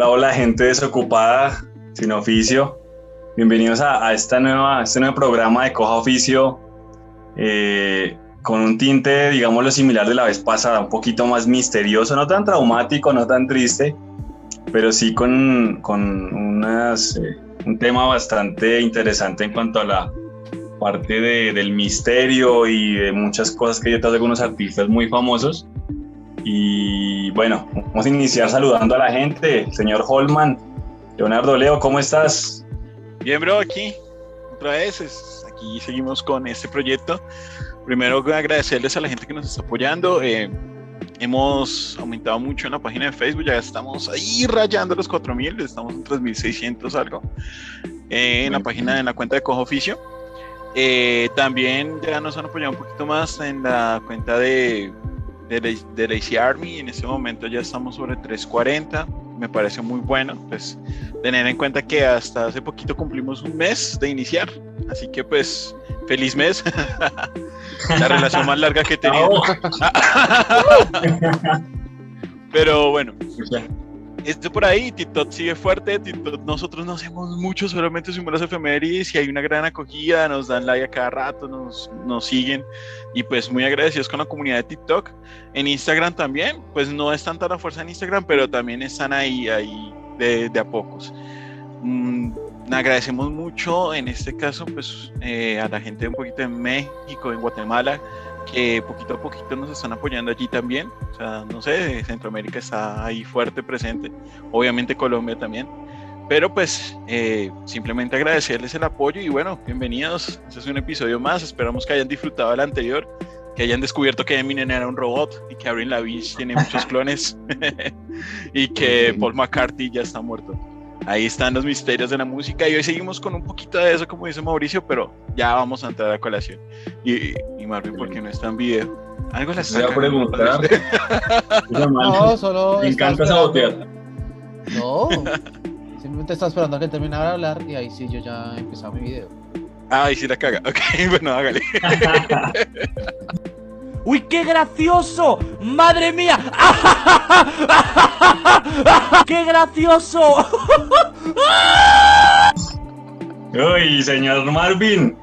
Hola, hola, gente desocupada, sin oficio. Bienvenidos a, esta nueva, este nuevo programa de Coja Oficio, eh, con un tinte, digámoslo, similar de la vez pasada, un poquito más misterioso, no tan traumático, no tan triste, pero sí con, con unas, eh, un tema bastante interesante en cuanto a la parte de, del misterio y de muchas cosas que hay detrás de algunos artistas muy famosos. Y bueno, vamos a iniciar saludando a la gente. Señor Holman, Leonardo Leo, ¿cómo estás? Bien, bro, aquí otra vez. aquí seguimos con este proyecto. Primero, agradecerles a la gente que nos está apoyando. Eh, hemos aumentado mucho en la página de Facebook, ya estamos ahí rayando los 4000, estamos en 3600 algo. Eh, en la página, en la cuenta de Cojo Oficio. Eh, también ya nos han apoyado un poquito más en la cuenta de de, de Lazy Army. En este momento ya estamos sobre 340. Me parece muy bueno. Pues tener en cuenta que hasta hace poquito cumplimos un mes de iniciar. Así que pues feliz mes. La relación más larga que he tenido. Pero bueno. Esto por ahí, TikTok sigue fuerte, nosotros no hacemos mucho, solamente subimos las efemérides y hay una gran acogida, nos dan like a cada rato, nos, nos siguen y pues muy agradecidos con la comunidad de TikTok. En Instagram también, pues no es tanta la fuerza en Instagram, pero también están ahí, ahí de, de a pocos. Mm, agradecemos mucho en este caso pues eh, a la gente un poquito en México, en Guatemala, que poquito a poquito nos están apoyando allí también. O sea, no sé, Centroamérica está ahí fuerte presente, obviamente Colombia también. Pero pues eh, simplemente agradecerles el apoyo y bueno, bienvenidos. Este es un episodio más. Esperamos que hayan disfrutado el anterior, que hayan descubierto que Eminem era un robot y que Avril Lavigne tiene muchos clones y que Paul McCartney ya está muerto. Ahí están los misterios de la música y hoy seguimos con un poquito de eso, como dice Mauricio, pero ya vamos a entrar a colación. Y, y Marvin, ¿por qué no está en video? Algo les voy a preguntar. no, solo. Me encanta sabotear. No, simplemente estaba esperando a que terminara de hablar y ahí sí yo ya empezaba mi video. Ah, ahí sí la caga. Ok, bueno, hágale. ¡Uy, qué gracioso! ¡Madre mía! ¡Qué gracioso! Uy, señor Marvin.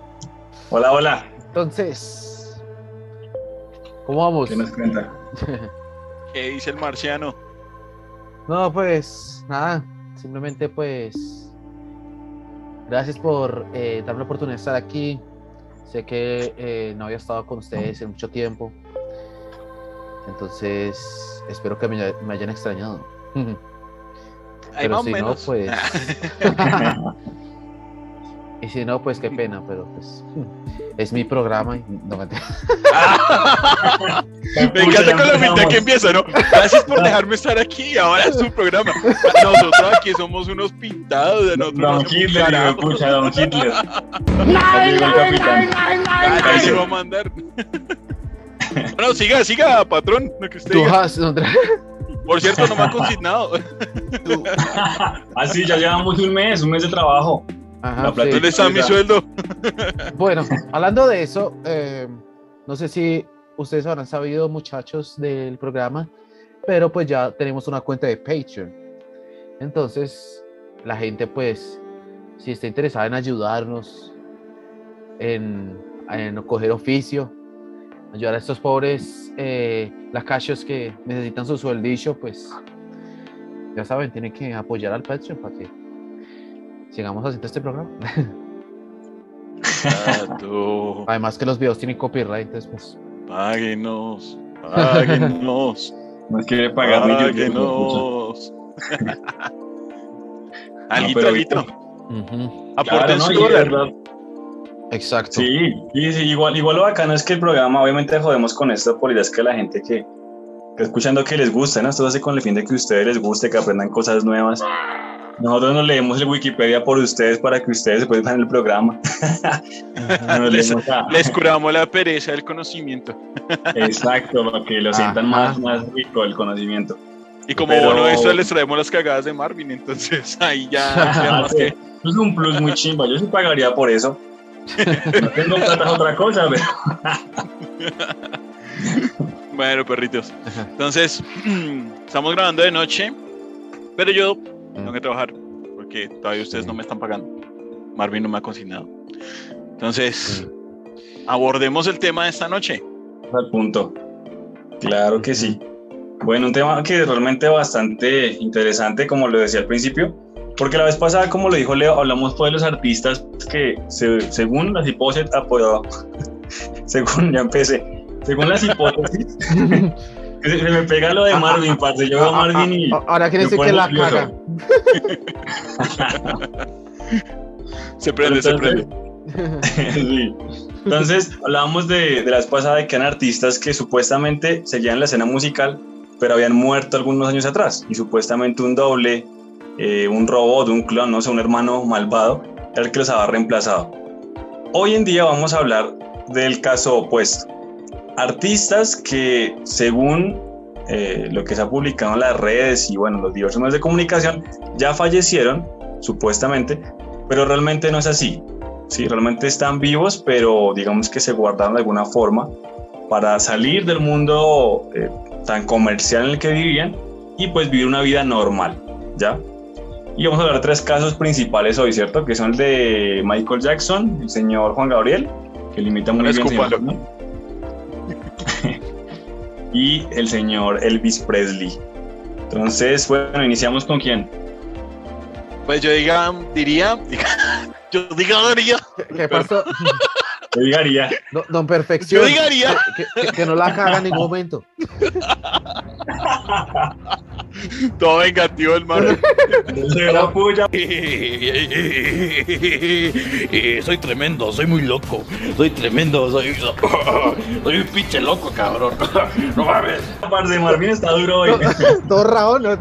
Hola, hola. Entonces, ¿cómo vamos? ¿Qué nos cuenta? ¿Qué dice el marciano? No, pues nada, simplemente pues gracias por eh, darme la oportunidad de estar aquí. Sé que eh, no había estado con ustedes en mucho tiempo. Entonces, espero que me, me hayan extrañado. Ahí pero más si no, pues. y si no, pues qué pena, pero pues. Es mi programa y no me Me encanta con la mitad que empieza, ¿no? Gracias por dejarme estar aquí. Ahora es tu programa. Nosotros aquí somos unos pintados de nosotros. Don Hitler, escucha, Don Hitler. ¡Ay, llegó el ay, capitán. ay, ay, Ahí se va a mandar. Bueno, siga, siga, patrón. Lo que usted Tú diga. has- André- Por cierto, no me ha consignado. Ah, sí, ya llevamos un mes, un mes de trabajo. Ajá, La plata- sí. ¿Dónde está mi sueldo? Bueno, hablando de eso, eh, no sé si ustedes habrán sabido, muchachos del programa, pero pues ya tenemos una cuenta de Patreon. Entonces, la gente, pues, si está interesada en ayudarnos, en, en coger oficio, ayudar a estos pobres eh, lacachos que necesitan su sueldillo, pues, ya saben, tienen que apoyar al Patreon para que sigamos haciendo este programa. Además que los videos tienen copyright, entonces pues... Páguenos. Páguenos. Nos quiere pagar Páguenos. Alguito, pero- alguito. ujú, Aporten Claro, ¿no? Y dólar. Exacto. Sí, sí, sí, igual, igual lo bacano es que el programa, obviamente jodemos con esto por ideas que la gente que, que escuchando que les gusta, ¿no? Esto se hace con el fin de que a ustedes les guste, que aprendan cosas nuevas. Nosotros nos leemos el Wikipedia por ustedes para que ustedes se puedan en el programa. Les- a- Les curamos la pereza del conocimiento. Exacto, para que lo sientan más, Ajá. más rico el conocimiento. Y como Pero- bono de eso les traemos las cagadas de Marvin, entonces ahí ya Ah, más sí. que. Es un plus muy chimba, yo sí pagaría por eso. No tengo plata otra cosa, pero... Bueno, perritos. Entonces, estamos grabando de noche, pero yo tengo que trabajar porque todavía ustedes no me están pagando. Marvin no me ha consignado. Entonces, abordemos el tema de esta noche. Al punto. Claro que sí. Bueno, un tema que es realmente bastante interesante, como lo decía al principio, porque la vez pasada, como lo dijo Leo, hablamos pues de los artistas que, se- según las hipótesis, apoyado, según, ya empecé, según las hipótesis, se, se me pega lo de Marvin, parce, yo veo a Marvin y... Ahora quiere decir que la nervioso. caga. Se prende, se Entonces- prende. Sí. Entonces, hablábamos de, de la vez pasada de que eran artistas que supuestamente seguían la escena musical, pero habían muerto algunos años atrás. Y supuestamente un doble, eh, un robot, un clon, no sé, un hermano malvado, era el que los había reemplazado. Hoy en día vamos a hablar del caso opuesto. Artistas que, según eh, lo que se ha publicado en las redes y bueno, los diversos medios de comunicación, ya fallecieron, supuestamente, pero realmente no es así. Sí, realmente están vivos, pero digamos que se guardaron de alguna forma para salir del mundo eh, tan comercial en el que vivían y pues vivir una vida normal, ¿ya? Y vamos a hablar de tres casos principales hoy, ¿cierto? Que son el de Michael Jackson, el señor Juan Gabriel, que limita muy No bien, señor escúpalo. Y el señor Elvis Presley. Entonces, bueno, iniciamos con quién. Pues yo diga, diría, yo digaría, ¿Qué, qué pasó? Yo diría, No- Don Perfección. yo digaría. Que, que- que no la caga en ningún momento. Todo vengativo el Marvin. se la puya. soy tremendo, soy muy loco. Soy tremendo, soy. Soy un pinche loco, cabrón. No mames. Parce, Marvin está duro hoy. Todo rao, ¿no?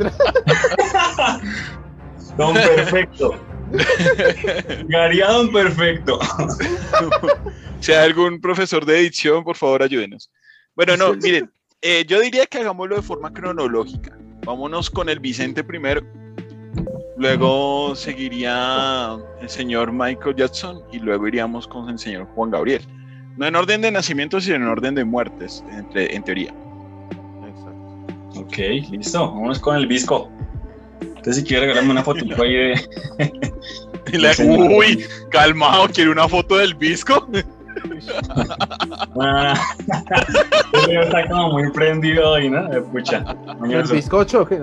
Don Perfecto. Garía Don Perfecto. Si hay algún profesor de edición, por favor, ayúdenos. Bueno, no, miren, eh, yo diría que hagámoslo de forma cronológica. Vámonos con el Vicente primero. Luego seguiría el señor Michael Jackson y luego iríamos con el señor Juan Gabriel. No en orden de nacimiento, sino en orden de muertes, entre- en teoría. Ok, listo. Vámonos con el visco. Entonces, si quiere regalarme una foto ahí de. Y la- Sí, señor. uy, calmado, ¿quiere una foto del visco? Ah, está como muy prendido hoy, ¿no? Pucha. El bizcocho. ¿qué?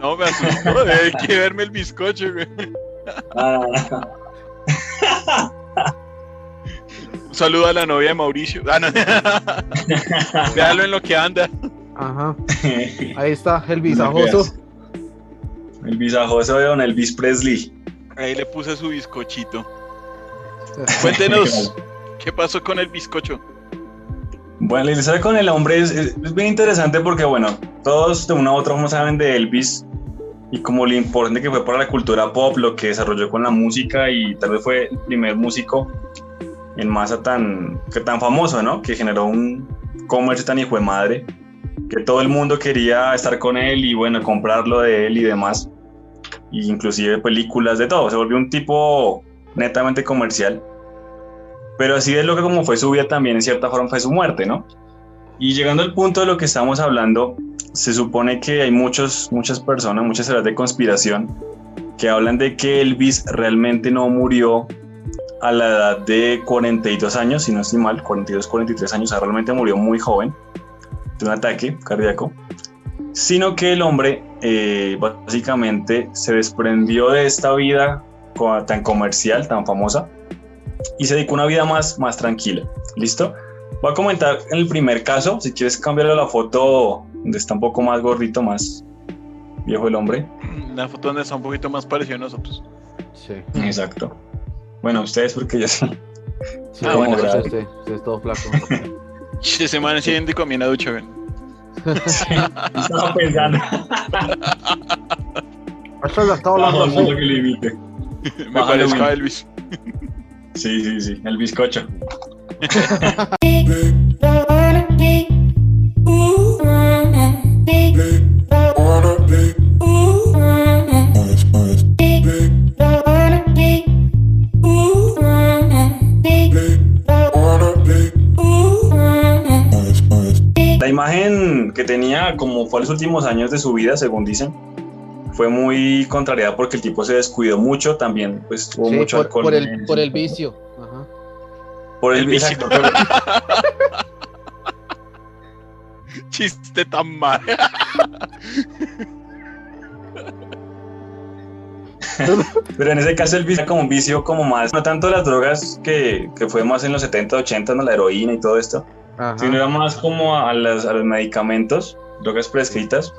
No, me asustó, hay que verme el bizcocho, güey. Ah, Un saludo a la novia de Mauricio. Ah, no. Véalo en lo que anda. Ajá. Ahí está el visajoso. el visajoso de Don Elvis Presley. Ahí le puse su bizcochito. Cuéntenos, ¿qué pasó con el bizcocho? Bueno, la historia con el hombre es, es- es bien interesante porque, bueno, todos de una u otra forma saben de Elvis y como lo importante que fue para la cultura pop, lo que desarrolló con la música y tal vez fue el primer músico en masa tan, que tan famoso, ¿no? Que generó un comercio tan hijo de madre, que todo el mundo quería estar con él y, bueno, comprarlo de él y demás. Y inclusive películas, de todo. Se volvió un tipo netamente comercial. Pero así de lo que como fue su vida también en cierta forma fue su muerte, ¿no? Y llegando al punto de lo que estamos hablando, se supone que hay muchos, muchas personas, muchas teorías de conspiración que hablan de que Elvis realmente no murió a la edad de 42 años, si no estoy mal, 42, 43 años, o realmente murió muy joven de un ataque cardíaco, sino que el hombre eh, básicamente se desprendió de esta vida tan comercial, tan famosa, y se dedicó a una vida más, más tranquila. ¿Listo? Voy a comentar en el primer caso, si quieres cambiarle la foto donde está un poco más gordito, más viejo el hombre. La foto donde está un poquito más parecido a nosotros. Sí. Exacto. Bueno, ustedes porque ya sí. Sí, Ah, bueno, usted, usted- usted es todo flaco. Ese man es idéntico a mí en la ducha, güey. Estaba pensando. Esto lo está Todo hablando así. que lo imite. Me Bájale, parezco a. Elvis. Sí, sí, sí. El bizcocho. La imagen que tenía como fue los últimos años de su vida, según dicen, fue muy contrariada porque el tipo se descuidó mucho, también pues Sí, mucho por, alcohol. por el, por vicio. Ajá. Por el, El vicio. exacto, Chiste tan mal. Pero en ese caso el vicio era como un vicio como más, no tanto las drogas que, que fue más en los 70, 80, ¿no? la heroína y todo esto, Ajá. sino era más como a, las- a los medicamentos, drogas prescritas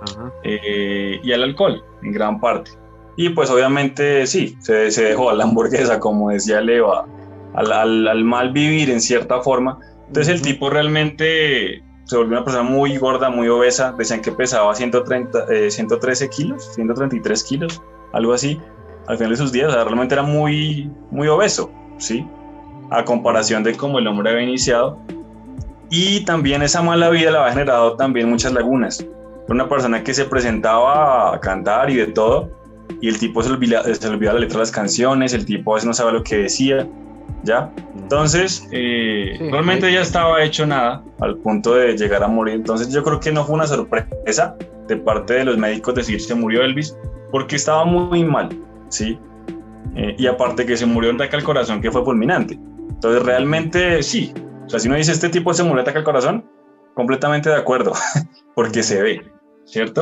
Ajá. eh, y al alcohol en gran parte. Y pues obviamente sí, se, se dejó a la hamburguesa, como decía Leo, a- al, al- al mal vivir en cierta forma. Entonces el tipo realmente se volvió una persona muy gorda, muy obesa. Decían que pesaba 130, eh, 113 kilos, 133 kilos, algo así, al final de sus días. O sea, realmente era muy, muy obeso, ¿sí? A comparación de cómo el hombre había iniciado. Y también esa mala vida le había generado también muchas lagunas. Una persona que se presentaba a cantar y de todo, y el tipo se olvidaba, se olvidaba la letra de las canciones, el tipo a veces no sabía lo que decía, ¿ya? Entonces, eh, Sí, realmente ya estaba hecho nada al punto de llegar a morir. Entonces, yo creo que no fue una sorpresa de parte de los médicos decir se murió Elvis, porque estaba muy mal, ¿sí? Eh, y aparte que se murió un ataque al corazón que fue fulminante. Entonces, realmente sí. O sea, si uno dice este tipo se murió de ataque al corazón, completamente de acuerdo, porque se ve, ¿cierto?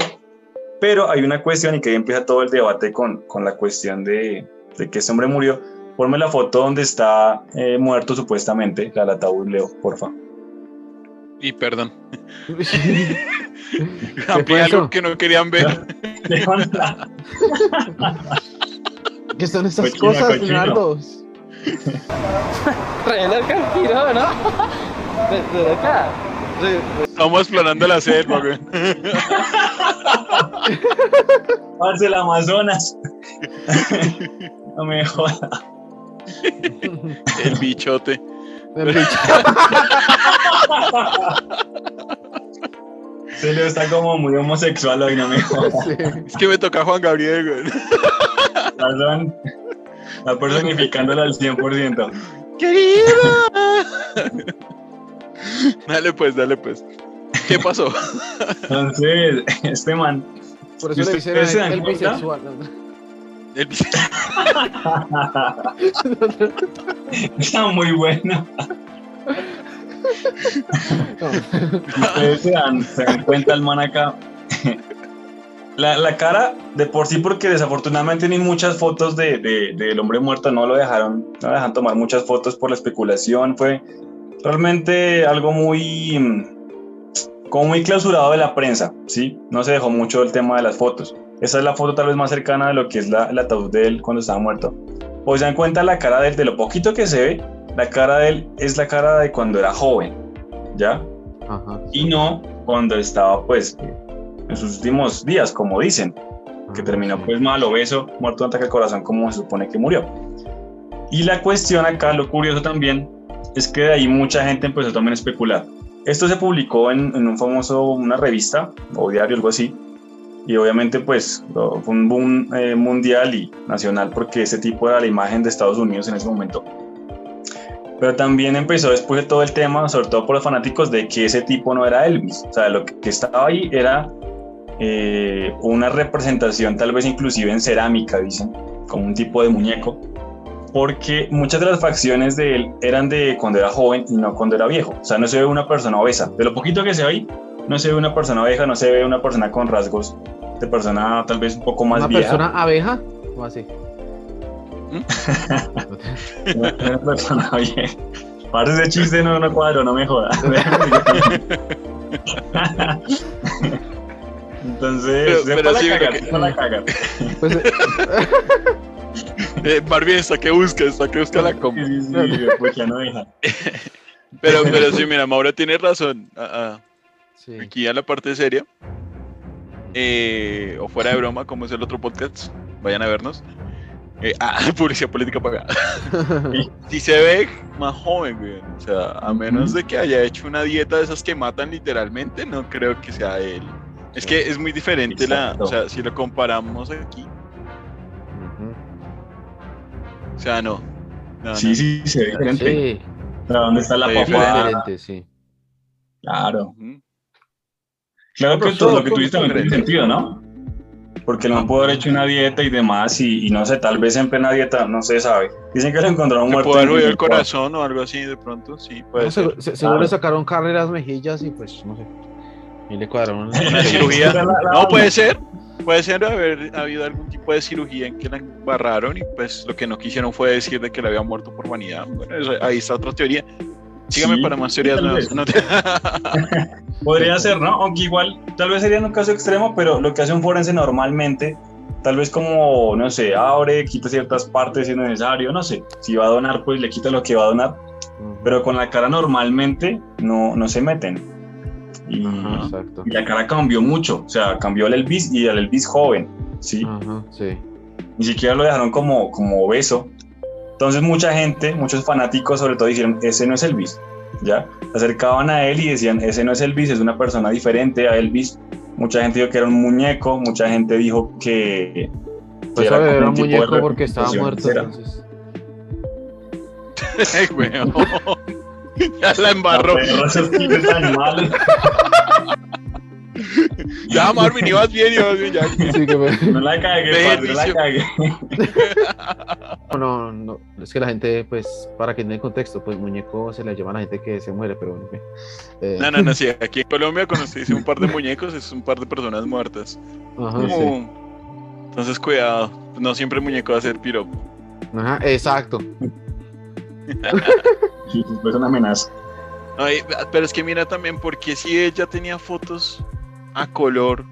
Pero hay una cuestión y que ahí empieza todo el debate con, con la cuestión de, de que este hombre murió. Ponme la foto donde está eh, muerto supuestamente, la ataúd, Leo, porfa. Y perdón. Amplié algo que no querían ver. ¿Qué son estas Cochino, cosas. Leonardo? Tiro, ¿no? De, de acá. Estamos explorando la selva, güey. Parce, el Amazonas. no me jodas. El bichote. El bicho. Se Leo está como muy homosexual hoy, no me jodas. Sí. Es que me toca Juan Gabriel, güey. Razón. Está personificándola al 100%. ¡Querida! Dale pues, dale pues. ¿Qué pasó? Entonces, este man Por eso le dicen ¿Ustedes se dan el bisexual. El bicho- está muy bueno. No. Ustedes se dan, se dan cuenta el man acá. La, la cara, de por sí, porque desafortunadamente ni muchas fotos de, de- del hombre muerto no lo dejaron, no dejan tomar muchas fotos por la especulación. Fue realmente algo muy, mm, como muy clausurado de la prensa, ¿sí? No se dejó mucho el tema de las fotos. Esa es la foto tal vez más cercana de lo que es la, el ataúd de él cuando estaba muerto. Pues se dan cuenta la cara de él, de lo poquito que se ve, la cara de él es la cara de cuando era joven, ¿ya? Ajá. y no cuando estaba pues en sus últimos días, como dicen, que terminó pues mal, obeso, muerto de ataque al corazón como se supone que murió. Y la cuestión acá, lo curioso también, es que de ahí mucha gente empezó también a especular. Esto se publicó en, en un famoso, una revista o diario, algo así, y obviamente pues fue un boom eh, mundial y nacional porque ese tipo era la imagen de Estados Unidos en ese momento. Pero también empezó después de todo el tema, sobre todo por los fanáticos, de que ese tipo no era Elvis. O sea, lo que estaba ahí era eh, una representación, tal vez inclusive en cerámica, dicen, como un tipo de muñeco. Porque muchas de las facciones de él eran de cuando era joven y no cuando era viejo. O sea, no se ve una persona obesa. De lo poquito que se ve ahí, no se ve una persona vieja, no se ve una persona con rasgos de persona tal vez un poco más ¿Una vieja. persona abeja? ¿O así? Una, una persona vieja. Parece ese chiste, no, no cuadro, no me jodas. Entonces, Pero- la sí, cagar, creo que- sepa la cagar. Pues, eh, Eh, Barbie, ¿está que busca? ¿Está que busca la Sí, compa? sí, sí, pues ya no deja. Pero, pero sí, mira, Mauro tiene razón. Ah, ah, sí. aquí a la parte seria. Eh, o fuera de broma, como es el otro podcast. Vayan a vernos. Eh, ah, publicidad política pagada. Si se ve más joven, güey. O sea, a menos de que haya hecho una dieta de esas que matan literalmente, no creo que sea él. Es que es muy diferente la. Exacto. O sea, si lo comparamos aquí. O sea, no. No, Sí, no. sí, se ve diferente. Sí, Pero ¿Dónde está la papá? diferente, sí. Claro. Ujú. Claro que Pero todo lo que tú dices también tiene sentido, ¿no? porque no pudo haber hecho una dieta y demás, y, y no sé, tal vez en plena dieta, no se sabe. Dicen que lo encontraron ¿Se muerto. puede en haber el corazón o algo así de pronto? Sí, puede No, ser. se- se- Claro. le sacaron carreras mejillas y pues no sé. Y le cuadraron. Una cirugía. La- la- No, puede ser. Puede ser haber habido algún tipo de cirugía en que la embarraron y pues lo que no quisieron fue decir de que le había muerto por vanidad. Bueno, eso- ahí está otra teoría. Sígame Sí, para más teorías nuevas. No te- Podría ser, ¿no? Aunque igual, tal vez sería en un caso extremo, pero lo que hace un forense normalmente, tal vez como, no sé, abre, quita ciertas partes si es necesario, no sé. Si va a donar, pues le quita lo que va a donar, pero con la cara normalmente no, no se meten. Y, Ajá, exacto. y la cara cambió mucho, o sea, cambió el Elvis y el Elvis joven, ¿sí? Ajá, sí. Ni siquiera lo dejaron como, como obeso. Entonces mucha gente, muchos fanáticos sobre todo dijeron, ese no es Elvis, ¿ya? Se acercaban a él y decían, ese no es Elvis, es una persona diferente a Elvis. Mucha gente dijo que era un muñeco, mucha gente dijo que... Pues era como un muñeco porque estaba muerto. Entonces. Ya la embarró. Ya, Marvin, ibas bien, ibas bien. Ya. Sí, que me- No la cagué, no la cagué. No, no, no, es que la gente, pues, para que tenga contexto, pues muñeco se le llama a la gente que se muere, pero en fin. Eh, No, no, no, sí. Aquí en Colombia, cuando se dice un par de muñecos, es un par de personas muertas. Ajá, sí. Entonces, cuidado. No siempre el muñeco va a ser piropo. Ajá, exacto. Sí, fue una amenaza. Ay, pero es que mira también, porque si ella tenía fotos a color,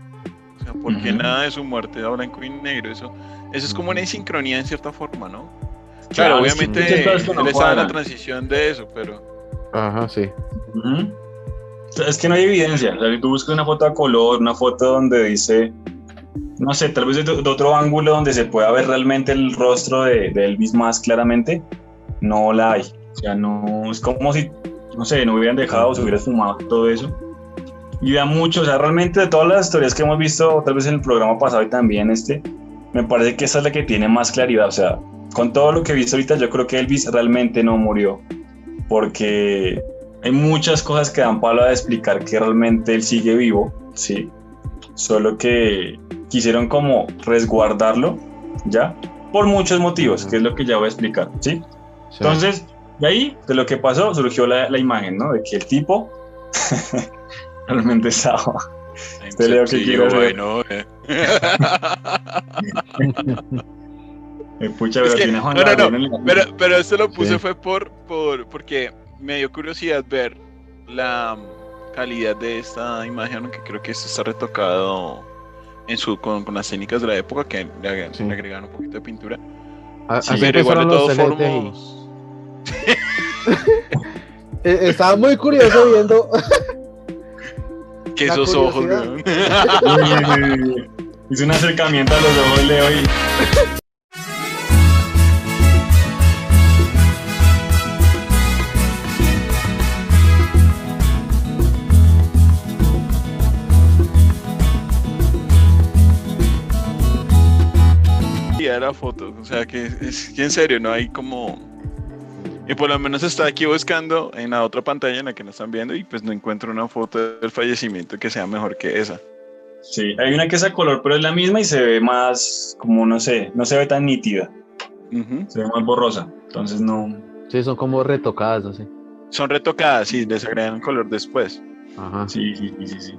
o sea, porque Ujú. nada de su muerte a blanco y negro, eso, eso es como una insincronía en cierta forma, ¿no? Claro, Claro, es obviamente muchas cosas que no él estaba en la transición de eso, pero Ajá, sí. Ujú. Es que no hay evidencia. O sea, si tú buscas una foto a color, una foto donde dice, no sé, tal vez de, de otro ángulo donde se pueda ver realmente el rostro de, de Elvis más claramente, no la hay. O sea, no es como si, no sé, no hubieran dejado, se hubiera fumado todo eso. Y da mucho, o sea, realmente de todas las historias que hemos visto, tal vez en el programa pasado y también este, me parece que esa es la que tiene más claridad. O sea, con todo lo que he visto ahorita, yo creo que Elvis realmente no murió. Porque hay muchas cosas que dan palo a explicar que realmente él sigue vivo, sí. Solo que quisieron como resguardarlo, ¿ya? Por muchos motivos, que es lo que ya voy a explicar, ¿sí? sí. Entonces, de ahí, de lo que pasó, surgió la, la imagen, ¿no? De que el tipo realmente estaba. Te leo que quiero bueno, eh. pucha, Es pero que- no, no, no, Pero, pero esto lo puse Sí. fue por, por porque me dio curiosidad ver la mm, calidad de esta imagen, aunque creo que esto está retocado en su con, con las técnicas de la época que le, Sí. le agregaron un poquito de pintura. A- Sí, así pero igual de todos LTI. formos. Eh, Estaba muy curioso viendo. Que esos ojos, weón. Hice un acercamiento a los ojos, Leo, y Y de la foto, o sea que es que en serio no hay como y por lo menos está aquí buscando en la otra pantalla en la que nos están viendo y pues no encuentro una foto del fallecimiento que sea mejor que esa. Sí, hay una que es a color, pero es la misma y se ve más, como no sé, no se ve tan nítida, se ve más borrosa. Entonces no. Sí, son como retocadas, así. Son retocadas y les agregan color después. Ajá. Sí, sí, sí, sí. sí.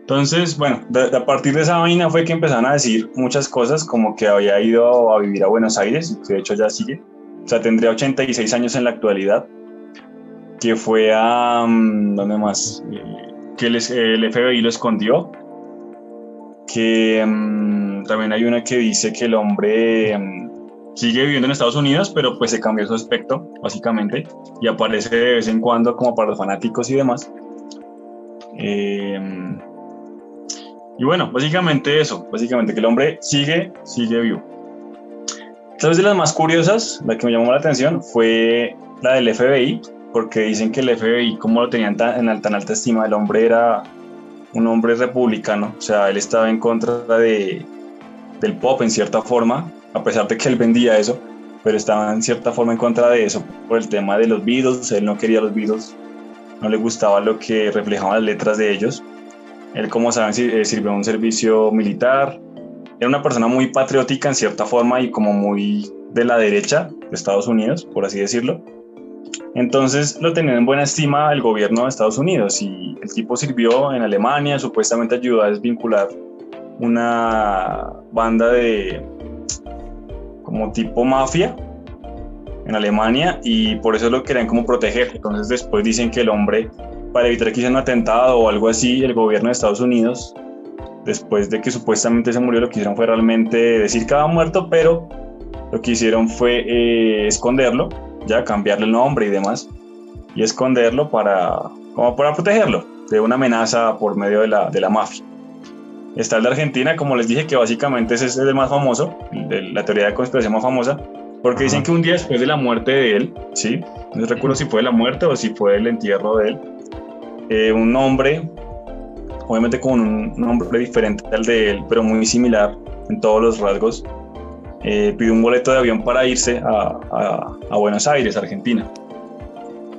Entonces, bueno, de- de a partir de esa vaina fue que empezaron a decir muchas cosas, como que había ido a vivir a Buenos Aires, que de hecho ya sigue. O sea, tendría 86 años en la actualidad. Que fue a. mm, ¿Dónde más? Eh, que el, FBI lo escondió. Que mm, también hay una que dice que el hombre mm, sigue viviendo en Estados Unidos, pero pues se cambió su aspecto, básicamente, y aparece de vez en cuando como para los fanáticos y demás. Eh, y bueno, básicamente eso, básicamente que el hombre sigue, sigue vivo. Tal vez de las más curiosas, la que me llamó la atención fue la del FBI, porque dicen que el FBI, como lo tenían tan, en tan alta estima, el hombre era un hombre republicano, o sea, él estaba en contra de, del pop en cierta forma, a pesar de que él vendía eso, pero estaba en cierta forma en contra de eso por el tema de los Beatles, él no quería los Beatles, no le gustaba lo que reflejaban las letras de ellos. Él, como saben, eh, sirvió un servicio militar, era una persona muy patriótica en cierta forma y como muy de la derecha de Estados Unidos, por así decirlo. Entonces lo tenían en buena estima el gobierno de Estados Unidos y el tipo sirvió en Alemania, supuestamente ayudó a desvincular una banda de como tipo mafia en Alemania y por eso lo querían como proteger. Entonces después dicen que el hombre, para evitar que hiciera un atentado o algo así, el gobierno de Estados Unidos, después de que supuestamente se murió, lo que hicieron fue realmente decir que había muerto, pero lo que hicieron fue eh, esconderlo, ya cambiarle el nombre y demás, y esconderlo para, como para protegerlo de una amenaza por medio de la, de la mafia. Está el de Argentina, como les dije, que básicamente ese es el más famoso, la teoría de conspiración más famosa, porque dicen que un día después de la muerte de él, ¿sí? No recuerdo si fue la muerte o si fue el entierro de él, eh, un hombre, obviamente con un nombre diferente al de él, pero muy similar en todos los rasgos, eh, pidió un boleto de avión para irse a, a, Buenos Aires, Argentina.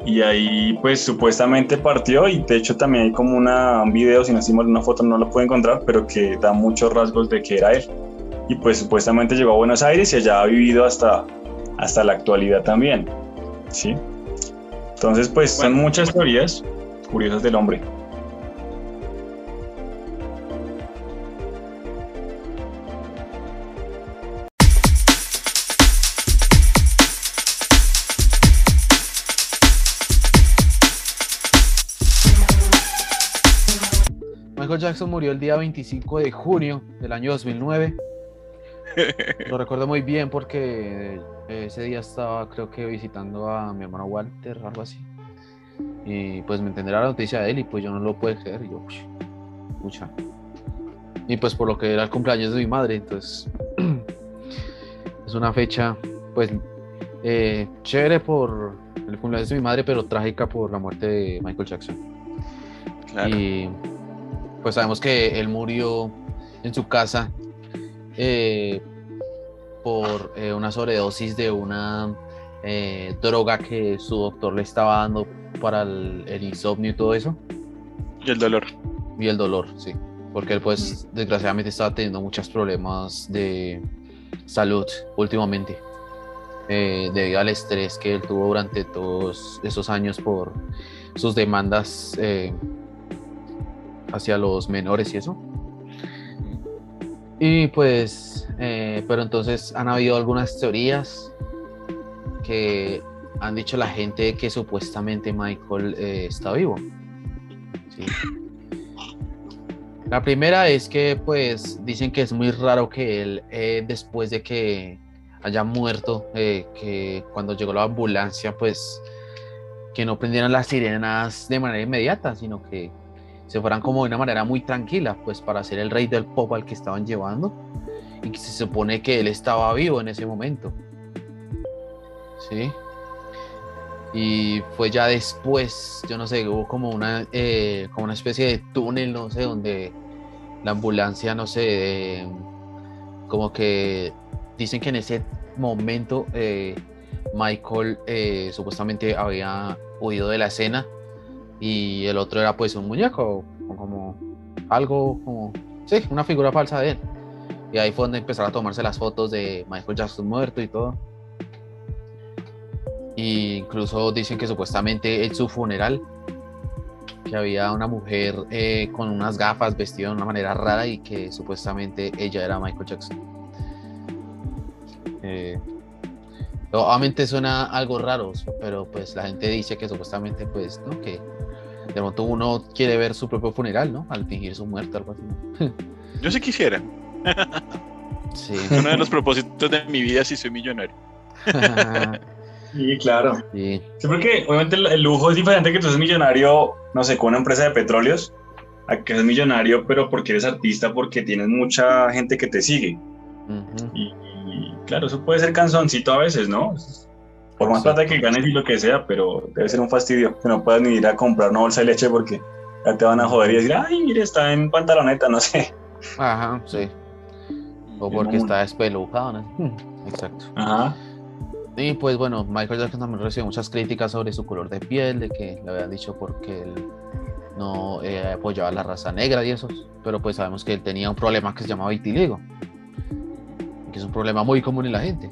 Y ahí pues supuestamente partió y de hecho también hay como una, un video, si no hicimos una foto no lo puedo encontrar, pero que da muchos rasgos de que era él. Y pues supuestamente llegó a Buenos Aires y allá ha vivido hasta, hasta la actualidad también. ¿sí? Entonces pues son muchas teorías curiosas del hombre. Michael Jackson murió el día 25 de junio del año 2009. Lo recuerdo muy bien porque ese día estaba creo que visitando a mi hermano Walter, algo así. Y pues me entenderá la noticia de él y pues yo no lo puedo creer. Y yo, escucha. Y pues por lo que era el cumpleaños de mi madre, entonces es una fecha pues eh, chévere por el cumpleaños de mi madre, pero trágica por la muerte de Michael Jackson. Y pues sabemos que él murió en su casa eh, por eh, una sobredosis de una eh, droga que su doctor le estaba dando para el, insomnio y todo eso. Y el dolor. Y el dolor, sí. Porque él pues desgraciadamente estaba teniendo muchos problemas de salud últimamente. debido al estrés que él tuvo durante todos esos años por sus demandas hacia los menores y eso. Y pues, eh, pero entonces han habido algunas teorías que han dicho la gente que supuestamente Michael eh, está vivo. La primera es que pues dicen que es muy raro que él eh, después de que haya muerto, que cuando llegó la ambulancia pues que no prendieran las sirenas de manera inmediata, sino que se fueran como de una manera muy tranquila, pues para ser el rey del pop al que estaban llevando y se supone que él estaba vivo en ese momento. ¿Sí? Y fue ya después, yo no sé, hubo como una, eh, como una especie de túnel, no sé, donde la ambulancia, no sé, como que dicen que en ese momento eh, Michael eh, supuestamente había huido de la escena y el otro era pues un muñeco, o como algo como, sí, una figura falsa de él. Y ahí fue donde empezaron a tomarse las fotos de Michael Jackson muerto y todo. Y incluso dicen que supuestamente en su funeral, que había una mujer eh, con unas gafas vestida de una manera rara y que supuestamente ella era Michael Jackson. Eh, obviamente suena algo raro, pero pues la gente dice que supuestamente pues, ¿no? Que de pronto uno quiere ver su propio funeral, ¿no? Al fingir su muerte, algo así. Yo sí quisiera. Sí. Uno de los propósitos de mi vida si soy millonario. sí, claro. Sí. porque obviamente el, lujo es diferente que tú seas millonario, no sé, con una empresa de petróleos, a que seas millonario, pero porque eres artista, porque tienes mucha gente que te sigue. y, claro, eso puede ser canzoncito a veces, ¿no? Por más plata que ganes y lo que sea, pero debe ser un fastidio que no puedas ni ir a comprar una bolsa de leche porque ya te van a joder y decir, ay, mire, está en pantaloneta, no sé. Ajá, sí. O porque está espelujado, ¿no? Exacto. Ajá. Y pues bueno, Michael Jackson también recibió muchas críticas sobre su color de piel, de que le habían dicho porque él no eh, apoyaba la raza negra y eso, pero pues sabemos que él tenía un problema que se llamaba vitiligo. Que es un problema muy común en la gente.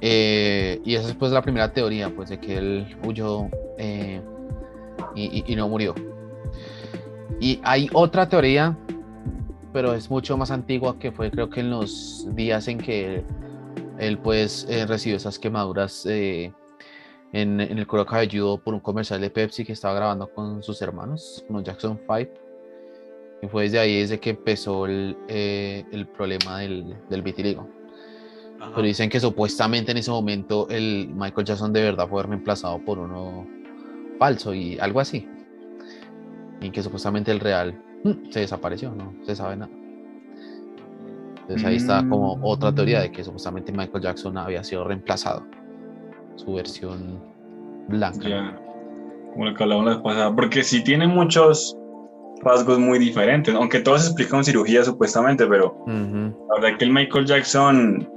Eh, y esa es pues la primera teoría, pues de que él huyó eh, y, no murió. Y hay otra teoría, pero es mucho más antigua, que fue creo que en los días en que él pues eh, recibió esas quemaduras en, el cuero cabelludo por un comercial de Pepsi que estaba grabando con sus hermanos, con Jackson 5. Y fue desde ahí desde que empezó el, eh, el problema del, del vitiligo. Ajá. Pero dicen que supuestamente en ese momento el Michael Jackson de verdad fue reemplazado por uno falso y algo así. Y que supuestamente el real mm, se desapareció, no se sabe nada. Entonces ahí está como otra teoría de que supuestamente Michael Jackson había sido reemplazado. Su versión blanca. Ya, como lo que hablamos la vez pasada, porque sí tiene muchos rasgos muy diferentes, aunque todo se explica con cirugía supuestamente, pero la verdad que el Michael Jackson,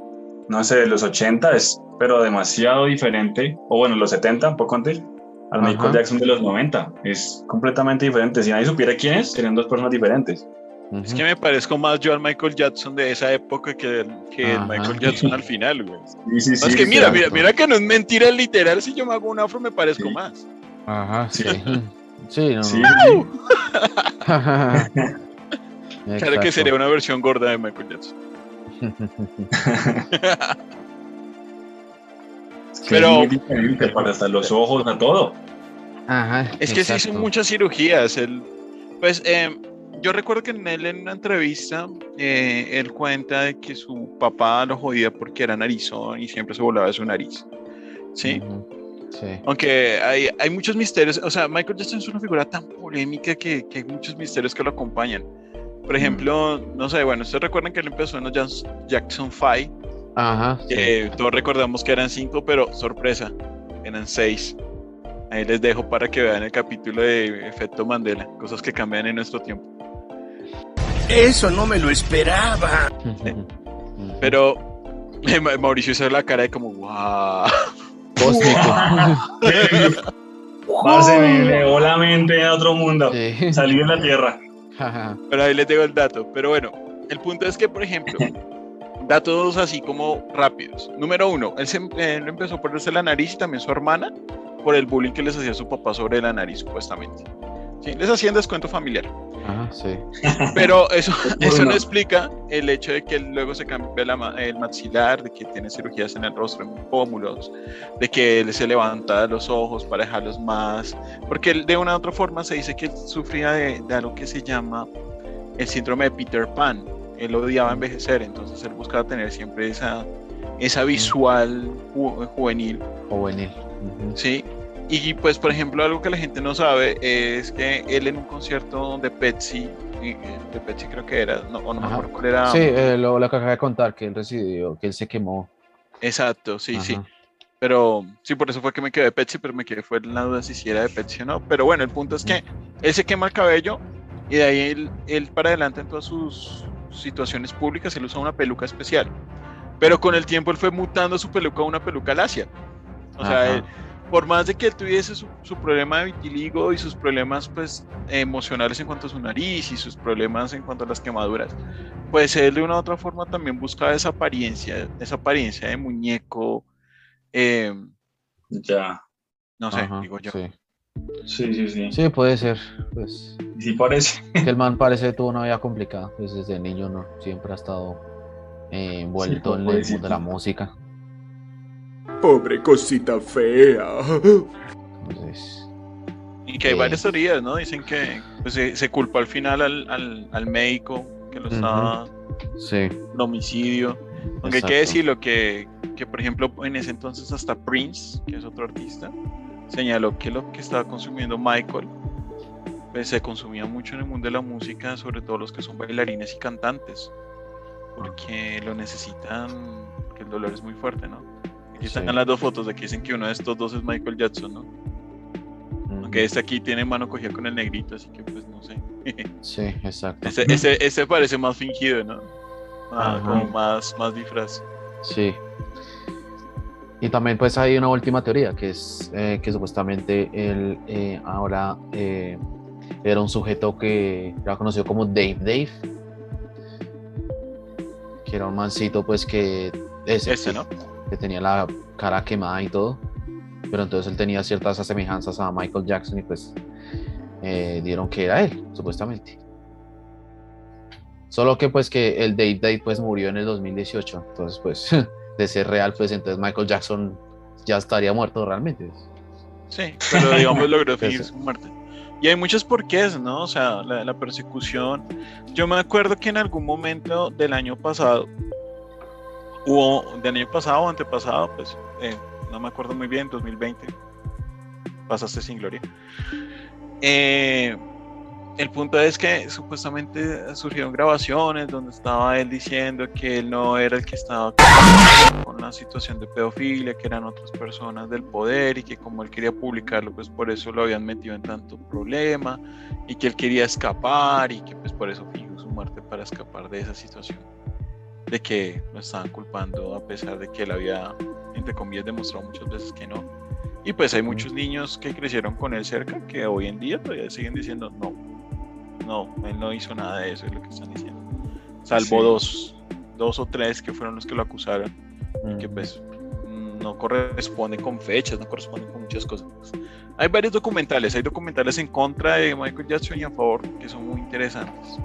no sé, de los 80 es, pero demasiado diferente, o bueno, los 70, un poco antes, al Ajá. Michael Jackson de los 90, es completamente diferente. Si nadie supiera quién es, serían dos personas diferentes. Es que me parezco más yo al Michael Jackson de esa época que, el- que el Ajá. Michael Jackson al final, güey. Sí, sí, No, sí. es que mira, mira, mira que no es mentira literal, si yo me hago un afro me parezco Sí. más. Ajá, sí. Sí. No. Sí, no. Claro que sería una versión gorda de Michael Jackson. es que Pero- es muy diferente para hasta los ojos, a todo. Ajá, Es que se hizo muchas cirugías. Él, pues eh, yo recuerdo que en él en una entrevista eh, él cuenta de que su papá lo jodía porque era narizón y siempre se volaba de su nariz. Sí. Sí. Aunque hay, hay muchos misterios, o sea, Michael Jackson es una figura tan polémica que, que hay muchos misterios que lo acompañan. Por ejemplo, no sé, bueno, ustedes recuerdan que él empezó en los Jans- Jackson 5, Ajá, sí. que todos recordamos que eran 5, pero sorpresa, eran 6. Ahí les dejo para que vean el capítulo de Efecto Mandela, cosas que cambian en nuestro tiempo. Eso no me lo esperaba. Ujú. Pero Ma- Mauricio hizo la cara de como, wow. Cósmico. Parce, me elevó la mente a otro mundo. Sí. Salí de la tierra. Pero ahí les dejo el dato. Pero bueno, el punto es que, por ejemplo, datos así como rápidos. Número uno, él, se, él empezó a ponerse la nariz y también su hermana por el bullying que les hacía su papá sobre la nariz, supuestamente. Sí, les hacían descuento familiar. Ajá, sí. Pero eso, eso no explica el hecho de que él luego se cambia la el maxilar, de que tiene cirugías en el rostro, en pómulos, de que él se levanta los ojos para dejarlos más. Porque él, de una u otra forma se dice que él sufría de, de algo que se llama el síndrome de Peter Pan. Él odiaba envejecer, entonces él buscaba tener siempre esa, esa visual ju- juvenil. Juvenil. Sí. Y pues, por ejemplo, algo que la gente no sabe es que él en un concierto de Pepsi, eh, de Pepsi creo que era, no, o no me Ajá. acuerdo cuál era. Sí, eh, lo, lo que acaba de contar, que él residió, que él se quemó. Exacto, sí, sí. Pero sí, por eso fue que me quedé de Pepsi, pero me quedé fue en la duda si sí era de Pepsi o no. Pero bueno, el punto es que él se quema el cabello y de ahí él, él para adelante en todas sus situaciones públicas él usa una peluca especial. Pero con el tiempo él fue mutando su peluca a una peluca lacia. O sea, él- por más de que él tuviese su, su problema de vitiligo y sus problemas pues emocionales en cuanto a su nariz y sus problemas en cuanto a las quemaduras, pues él de una u otra forma también buscaba esa apariencia, esa apariencia de muñeco, eh, Ya. no sé, Ajá, digo yo. Sí. Sí, sí, sí. Sí, puede ser. Pues Sí parece. que el man parece que tuvo una vida complicada. Pues desde niño no siempre ha estado eh, envuelto en el mundo de la música. Pobre cosita fea. Entonces, Y que hay Sí. varias teorías, ¿no? Dicen que pues, se, se culpa al final al, al, al médico que lo estaba, sí. el homicidio. Aunque hay que decirlo que, que, por ejemplo, en ese entonces hasta Prince, que es otro artista, señaló que lo que estaba consumiendo Michael pues, se consumía mucho en el mundo de la música, sobre todo los que son bailarines y cantantes, porque lo necesitan, porque el dolor es muy fuerte, ¿no? Aquí están Sí. las dos fotos de que dicen que uno de estos dos es Michael Jackson, ¿no? Aunque este aquí tiene mano cogida con el negrito, así que pues no sé. Sí, exacto. Ese, ese, ese parece más fingido, ¿no? Ah, como más, más disfraz. Sí. Y también pues hay una última teoría que es eh, que supuestamente él eh, ahora eh, era un sujeto que era conocido como Dave Dave. que era un mancito, pues que ese, Ese, ¿no? Que tenía la cara quemada y todo. Pero entonces él tenía ciertas semejanzas a Michael Jackson y pues eh, dieron que era él, supuestamente. Solo que pues que el Dave Day pues murió en el 2018, entonces pues de ser real pues entonces Michael Jackson ya estaría muerto realmente. Sí, pero digamos logró Ese. fingir su muerte. Y hay muchos porqués, ¿no? O sea, la, la persecución. Yo me acuerdo que en algún momento del año pasado, hubo, del año pasado o antepasado, pues, eh, no me acuerdo muy bien, 2020, pasaste sin gloria. Eh, el punto es que supuestamente surgieron grabaciones donde estaba él diciendo que él no era el que estaba con la situación de pedofilia, que eran otras personas del poder y que como él quería publicarlo, pues por eso lo habían metido en tanto problema y que él quería escapar y que pues por eso fingió su muerte para escapar de esa situación, de que lo estaban culpando a pesar de que él había, entre comillas, demostrado muchas veces que no. Y pues hay muchos niños que crecieron con él cerca que hoy en día todavía siguen diciendo no, no, él no hizo nada de eso, es lo que están diciendo. Salvo Sí. dos, dos o tres que fueron los que lo acusaron que pues no corresponde con fechas, no corresponde con muchas cosas. Hay varios documentales, hay documentales en contra de Michael Jackson y a favor que son muy interesantes.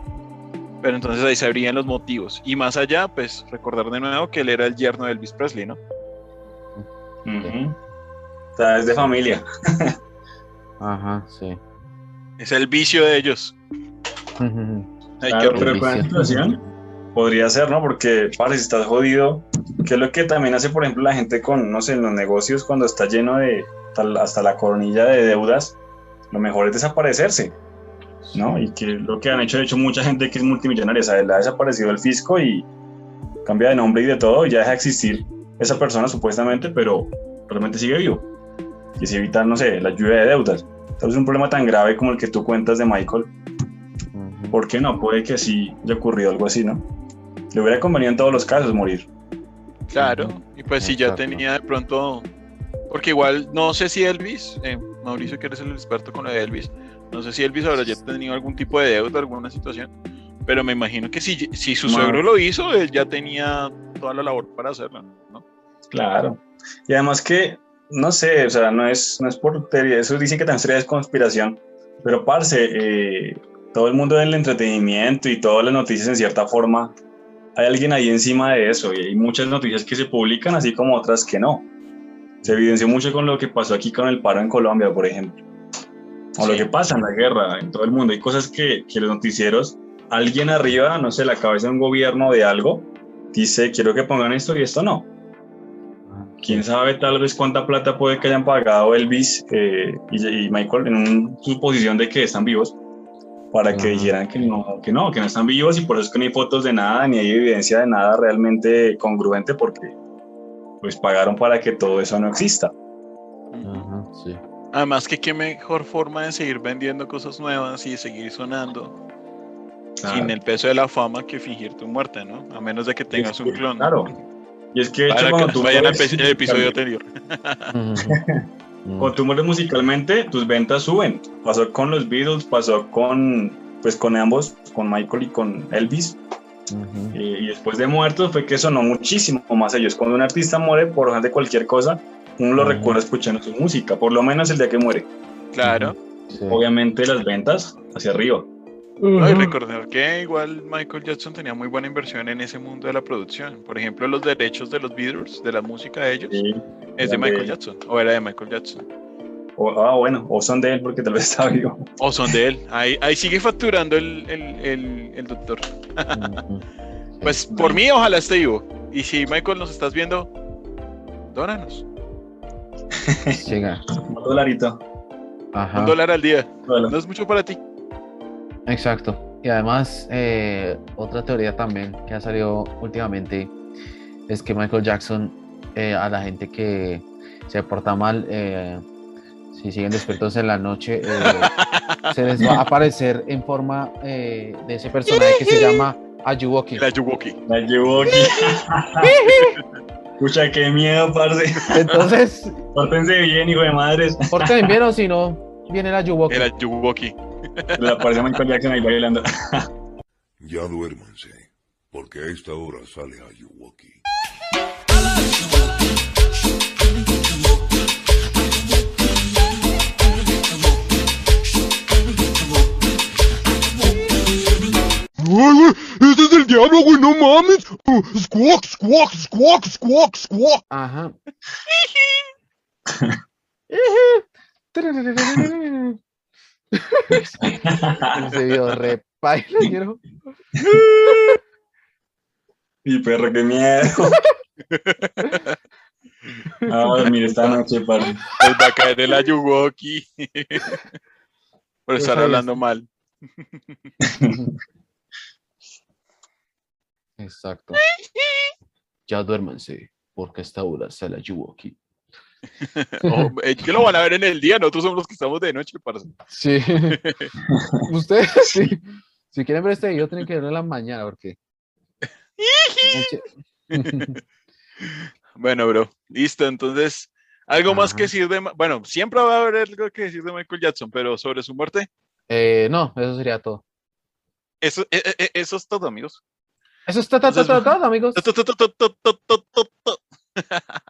Pero entonces ahí se abrían los motivos. Y más allá, pues recordar de nuevo que él era el yerno de Elvis Presley, ¿no? Ujú. O sea, es de familia. Ajá, sí. Es el vicio de ellos. Hay Claro, que pero con vicio. esa situación podría ser, ¿no? Porque, para si estás jodido, que es lo que también hace, por ejemplo, la gente con, no sé, en los negocios, cuando está lleno de tal- hasta la coronilla de deudas, lo mejor es desaparecerse, ¿no? Y que lo que han hecho, de hecho, mucha gente que es multimillonaria, le ha desaparecido el fisco y cambia de nombre y de todo, y ya deja de existir esa persona supuestamente, pero realmente sigue vivo. Y se evita, no sé, la lluvia de deudas. Entonces, un problema tan grave como el que tú cuentas de Michael. ¿Por qué no? Puede que sí haya ocurrido algo así, ¿no? Le hubiera convenido en todos los casos morir. Claro, y pues si ya tenía de pronto, porque igual no sé si Elvis, eh, Mauricio que eres el experto con lo de Elvis, no sé si Elvis habrá ya tenido algún tipo de deuda, alguna situación, pero me imagino que si, si su suegro lo hizo, él ya tenía toda la labor para hacerlo, ¿no? Claro. Y además que, no sé, o sea, no es, no es por teoría, eso dicen que también sería es conspiración, pero parce, eh, todo el mundo del entretenimiento y todas las noticias en cierta forma, hay alguien ahí encima de eso y hay muchas noticias que se publican así como otras que no. Se evidenció mucho con lo que pasó aquí con el paro en Colombia, por ejemplo. O lo que pasa en la guerra, en todo el mundo. Hay cosas que, que los noticieros, alguien arriba, no sé, la cabeza de un gobierno de algo, dice, quiero que pongan esto y esto no. Quién sabe tal vez cuánta plata puede que hayan pagado Elvis eh, y, y Michael en un- suposición de que están vivos para que Ajá. dijeran que no, que no, que no están vivos y por eso es que no hay fotos de nada ni hay evidencia de nada realmente congruente porque pues pagaron para que todo eso no exista. Sí. Además que qué mejor forma de seguir vendiendo cosas nuevas y seguir sonando sin el peso de la fama que fingir tu muerte, ¿no? A menos de que tengas un clon. Claro. Y es que de hecho cuando que tú vayan al el episodio anterior. Cuando tú mueres musicalmente, tus ventas suben. Pasó con los Beatles, pasó con pues con ambos, con Michael y con Elvis. Eh, y después de muertos fue que sonó muchísimo más ellos. Cuando un artista muere por de cualquier cosa, uno lo recuerda escuchando su música, por lo menos el día que muere. Claro. Sí. Obviamente las ventas hacia arriba. No, y recordar que igual Michael Jackson tenía muy buena inversión en ese mundo de la producción. Por ejemplo, los derechos de los Beatles, de la música de ellos, Sí. es de Michael de- Jackson, o era de Michael Jackson, O, ah, bueno, o son de él porque tal vez está vivo. o son de él. Ahí, ahí sigue facturando el, el, el, el doctor. Pues por mí, ojalá esté vivo. Y si Michael nos estás viendo, dónanos. Llega. Un dolarito. Ajá. Un dólar al día. Bueno, No es mucho para ti. Exacto. Y además, eh, otra teoría también que ha salido últimamente es que Michael Jackson eh, a la gente que se porta mal, eh, si siguen despiertos en la noche, eh, se les va a aparecer en forma eh, de ese personaje que se llama Ayuwoki. La la Escucha, qué miedo, parce. Entonces, Pórtense bien, hijo de madres. porten bien o si no, viene la Ayuwoki. Era Yuwoki. Le aparece Michael Jackson ahí bailando. Ya duérmanse. Porque a esta hora sale Ayuwoki. ¡Ay, güey, este es el diablo, güey, no mames. Squawk, squawk, squawk, squawk, squawk. Ajá. Se vio re. Mi perro, qué miedo. Ah, oh, esta noche para. El Bacanela. Por estar hablando mal. Exacto. Ya duérmanse, porque esta hora sale Yuwoki. Oh, eh, que lo van a ver en el día, nosotros somos los que estamos de noche, parce. Sí. Ustedes, sí. Si quieren ver este video, tienen que verlo en la mañana, porque. Bueno, bro, listo. Entonces, algo más que decir de. Bueno, siempre va a haber algo que decir de Michael Jackson, pero sobre su muerte, Eh, no, eso sería todo. eso, eh, eh, eh, eso es todo, amigos. Eso está tratado, amigos.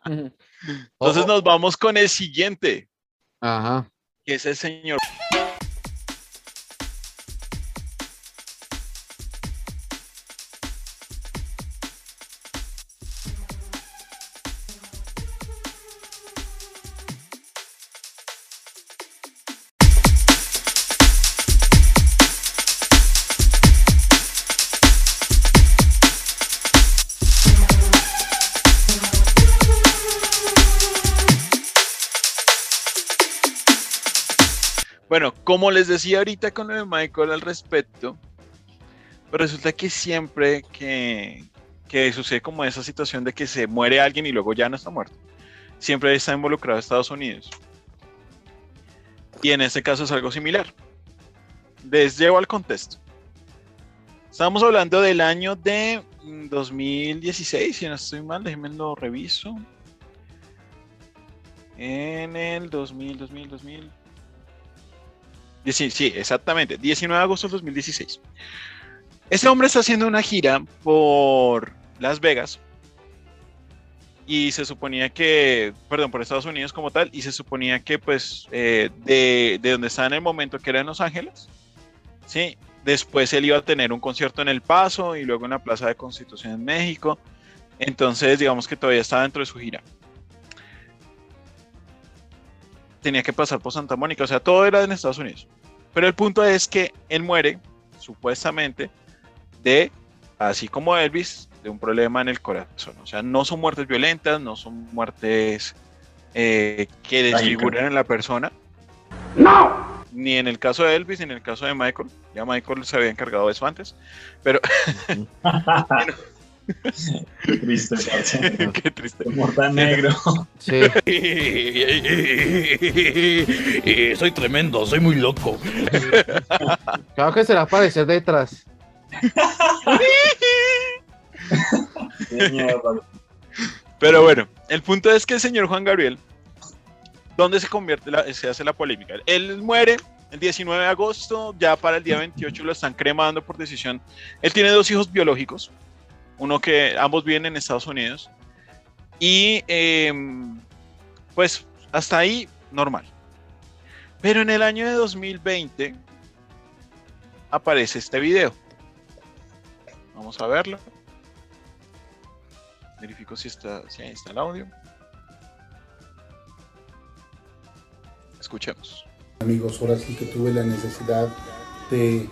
Entonces nos vamos con el siguiente. Ajá. Que es el señor. Como les decía ahorita con lo de Michael al respecto, pues resulta que siempre que, que sucede como esa situación de que se muere alguien y luego ya no está muerto, siempre está involucrado Estados Unidos. Y en este caso es algo similar. Les llevo al contexto. Estamos hablando del año de mm, 2016, si no estoy mal, déjenme lo reviso. En el 2000, 2000, 2000. Sí, exactamente. 19 de agosto del 2016. Este hombre está haciendo una gira por Las Vegas. Y se suponía que, perdón, por Estados Unidos como tal. Y se suponía que, pues, eh, de, de donde estaba en el momento, que era en Los Ángeles. Sí. Después él iba a tener un concierto en El Paso y luego en la Plaza de Constitución en México. Entonces, digamos que todavía estaba dentro de su gira. Tenía que pasar por Santa Mónica, o sea, todo era en Estados Unidos. Pero el punto es que él muere, supuestamente, de, así como Elvis, de un problema en el corazón. O sea, no son muertes violentas, no son muertes eh, que desfiguran en la persona. ¡No! Ni en el caso de Elvis, ni en el caso de Michael. Ya Michael se había encargado de eso antes. Pero, Qué triste, parce. qué triste. Humor tan negro. Sí. Eh, soy tremendo, soy muy loco. Claro que será aparecer detrás. Pero bueno, el punto es que el señor Juan Gabriel, ¿dónde se convierte, la- se hace la polémica? Él muere el 19 de agosto, ya para el día 28 lo están cremando por decisión. Él tiene dos hijos biológicos, uno que ambos viven en Estados Unidos. Y em, pues hasta ahí normal. Pero en el año de 2020 aparece este video. Vamos a verlo. Verifico si está, si ahí está el audio. Escuchemos. Amigos, ahora sí que tuve la necesidad de,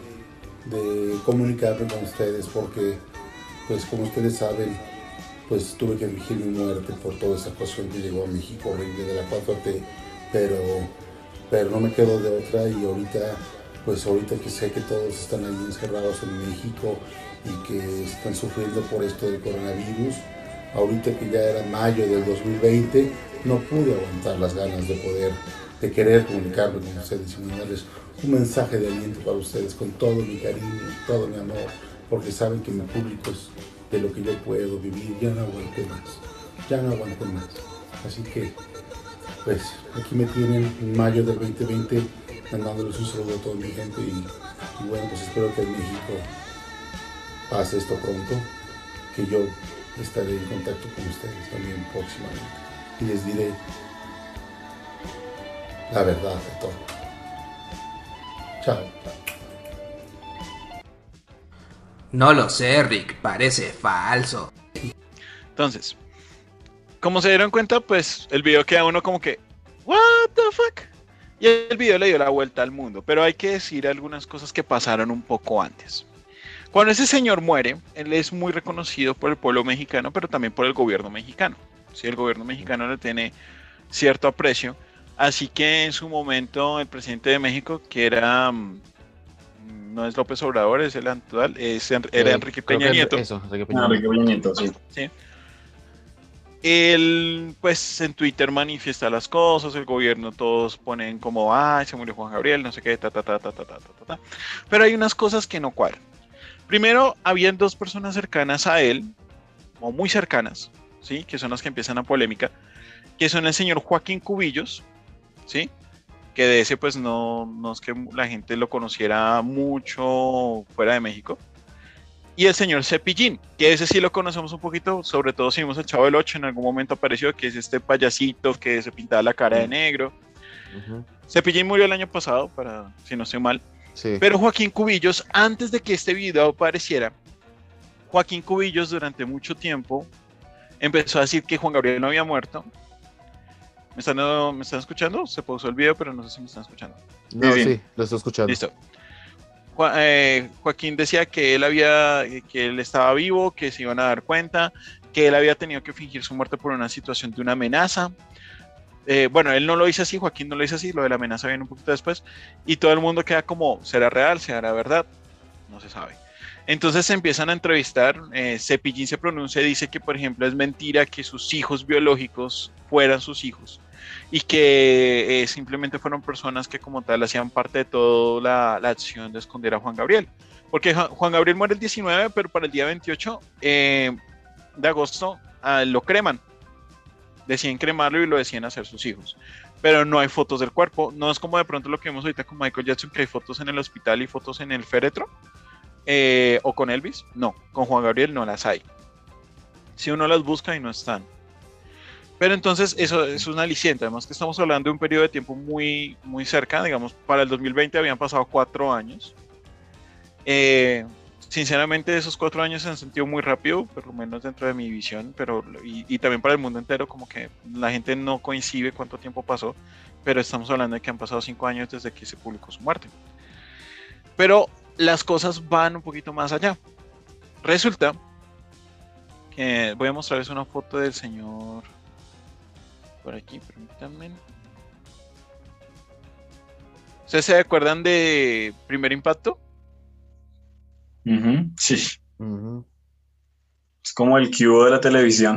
de comunicarme con ustedes porque, pues como ustedes saben, pues tuve que fingir mi muerte por toda esa cuestión que llegó a México horrible de la 4T, pero, pero no me quedo de otra y ahorita, pues ahorita que sé que todos están ahí encerrados en México y que están sufriendo por esto del coronavirus, ahorita que ya era mayo del 2020, no pude aguantar las ganas de poder de querer comunicarme con ustedes y mandarles un mensaje de aliento para ustedes con todo mi cariño, todo mi amor, porque saben que mi público es de lo que yo puedo vivir, ya no aguanté más, ya no aguanté más. Así que, pues, aquí me tienen en mayo del 2020 mandándoles un saludo a toda mi gente y, y bueno, pues espero que en México pase esto pronto que yo estaré en contacto con ustedes también próximamente y les diré la verdad de todo. Chao. No lo sé, Rick, parece falso. Entonces, como se dieron cuenta, pues el video queda uno como que, ¿What the fuck? Y el video le dio la vuelta al mundo, pero hay que decir algunas cosas que pasaron un poco antes. Cuando ese señor muere, él es muy reconocido por el pueblo mexicano, pero también por el gobierno mexicano. Sí, el gobierno mexicano le tiene cierto aprecio. Así que en su momento el presidente de México, que era, mm, no es López Obrador, es el actual, es, era Eh, Enrique Peña que Nieto. Eso, Enrique Peña Ah, Nieto. Enrique Peña Nieto, sí. Sí. Él, pues, en Twitter manifiesta las cosas, el gobierno todos ponen como, ay, se murió Juan Gabriel, no sé qué, ta, ta, ta, ta, ta, ta, ta, ta, ta. Pero hay unas cosas que no cuadran. Primero, habían dos personas cercanas a él, o muy cercanas, ¿sí? Que son las que empiezan la polémica, que son el señor Joaquín Cubillos, ¿sí? Que de ese, pues, no, no es que la gente lo conociera mucho fuera de México y el señor Cepillín, que ese sí lo conocemos un poquito, sobre todo si vimos el Chavo del 8, en algún momento apareció, que es este payasito que se pintaba la cara de negro. Ujú. Cepillín murió el año pasado, para si no estoy mal. Sí. Pero Joaquín Cubillos, antes de que este video apareciera, Joaquín Cubillos durante mucho tiempo empezó a decir que Juan Gabriel no había muerto. ¿Me están, ¿me están escuchando? Se pausó el video, pero no sé si me están escuchando. No, sí, lo estoy escuchando. Listo. Eh, Joaquín decía que él había, que él estaba vivo, que se iban a dar cuenta, que él había tenido que fingir su muerte por una situación de una amenaza. Eh, bueno, él no lo dice así, Joaquín no lo dice así, lo de la amenaza viene un poquito después, y todo el mundo queda como, ¿será real? ¿Será verdad? No se sabe. Entonces se empiezan a entrevistar, eh, Cepillín se pronuncia y dice que, por ejemplo, es mentira que sus hijos biológicos fueran sus hijos y que eh, simplemente fueron personas que como tal hacían parte de toda la, acción de esconder a Juan Gabriel. Porque Juan Gabriel muere el 19, pero para el día 28 eh, de agosto ah, lo creman. Deciden cremarlo y lo deciden hacer sus hijos. Pero no hay fotos del cuerpo. No es como de pronto lo que vemos ahorita con Michael Jackson, que hay fotos en el hospital y fotos en el féretro. Eh, o con Elvis. No, con Juan Gabriel no las hay. Si uno las busca y no están. Pero entonces eso, es una aliciente, además que estamos hablando de un periodo de tiempo muy, muy cerca, digamos, para el 2020 habían pasado cuatro años. Eh, sinceramente esos cuatro años se han sentido muy rápido, por lo menos dentro de mi visión, pero y, y también para el mundo entero, como que la gente no coincide cuánto tiempo pasó, pero estamos hablando de que han pasado cinco años desde que se publicó su muerte. Pero las cosas van un poquito más allá. Resulta que voy a mostrarles una foto del señor por aquí, permítanme. ¿Ustedes se acuerdan de Primer Impacto? Sí, es como el cubo de la televisión,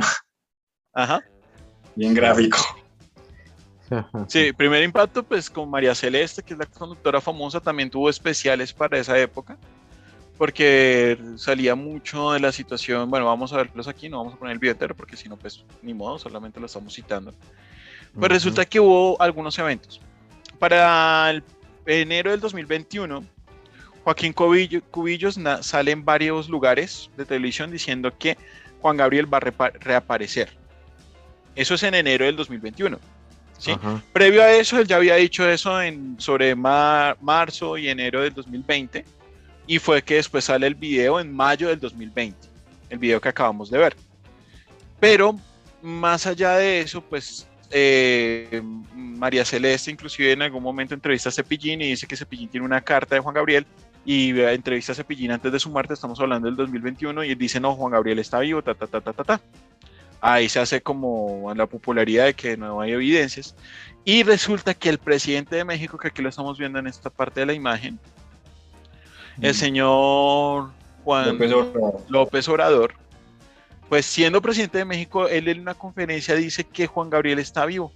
Ajá. bien gráfico. Sí, Primer Impacto, pues con María Celeste, que es la conductora famosa, también tuvo especiales para esa época, porque salía mucho de la situación. Bueno, vamos a verlos aquí, no vamos a poner el video entero, porque si no, pues ni modo, solamente lo estamos citando. Pues Ujú. resulta que hubo algunos eventos. Para el enero del 2021, Joaquín Cubillo- Cubillos sale en varios lugares de televisión diciendo que Juan Gabriel va a reaparecer. Eso es en enero del 2021. ¿Sí? Previo a eso, él ya había dicho eso en, sobre mar- marzo y enero del 2020. Y fue que después sale el video en mayo del 2020. El video que acabamos de ver. Pero más allá de eso, pues eh, María Celeste inclusive en algún momento entrevista a Cepillín y dice que Cepillín tiene una carta de Juan Gabriel y entrevista a Cepillín antes de su muerte, estamos hablando del 2021 y él dice, no, Juan Gabriel está vivo, ta, ta, ta, ta, ta, ta. Ahí se hace como la popularidad de que no hay evidencias. Y resulta que el presidente de México, que aquí lo estamos viendo en esta parte de la imagen, el señor Juan López Obrador. López Obrador, pues siendo presidente de México, él en una conferencia dice que Juan Gabriel está vivo,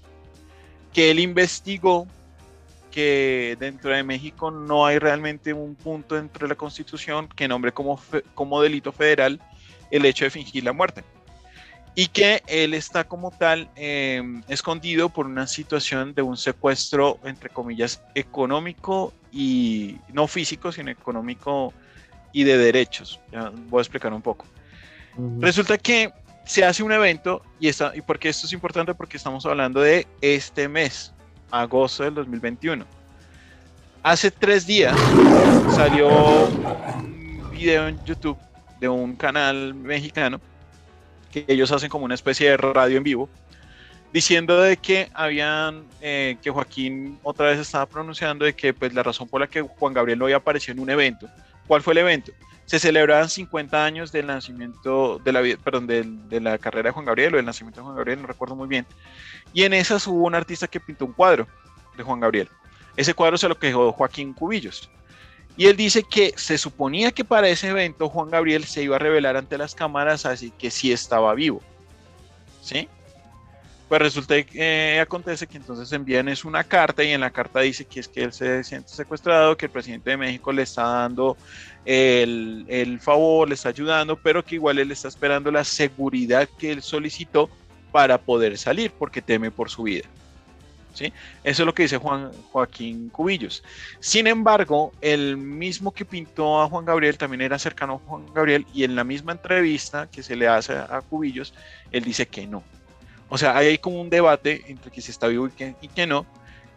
que él investigó que dentro de México no hay realmente un punto dentro de la Constitución que nombre como, fe- como delito federal el hecho de fingir la muerte. Y que él está como tal eh, escondido por una situación de un secuestro, entre comillas, económico y no físico, sino económico y de derechos. Ya voy a explicar un poco. Resulta que se hace un evento y está y porque esto es importante porque estamos hablando de este mes, agosto del 2021. Hace tres días salió un video en YouTube de un canal mexicano que ellos hacen como una especie de radio en vivo diciendo de que habían eh, que Joaquín otra vez estaba pronunciando de que pues la razón por la que Juan Gabriel no había aparecido en un evento. ¿cuál fue el evento? se celebraban 50 años del nacimiento de la perdón de, la carrera de Juan Gabriel o del nacimiento de Juan Gabriel no recuerdo muy bien. Y en esas hubo un artista que pintó un cuadro de Juan Gabriel. Ese cuadro se lo quejó Joaquín Cubillos y él dice que se suponía que para ese evento Juan Gabriel se iba a revelar ante las cámaras, así que sí estaba vivo. ¿Sí? Pues resulta que eh, acontece que entonces envían es una carta y en la carta dice que es que él se siente secuestrado, que el presidente de México le está dando el, el favor, le está ayudando, pero que igual él está esperando la seguridad que él solicitó para poder salir porque teme por su vida. Eso es lo que dice Juan, Joaquín Cubillos. Sin embargo, el mismo que pintó a Juan Gabriel también era cercano a Juan Gabriel y en la misma entrevista que se le hace a Cubillos, él dice que no. O sea, hay como un debate entre que si está vivo y que, y que no.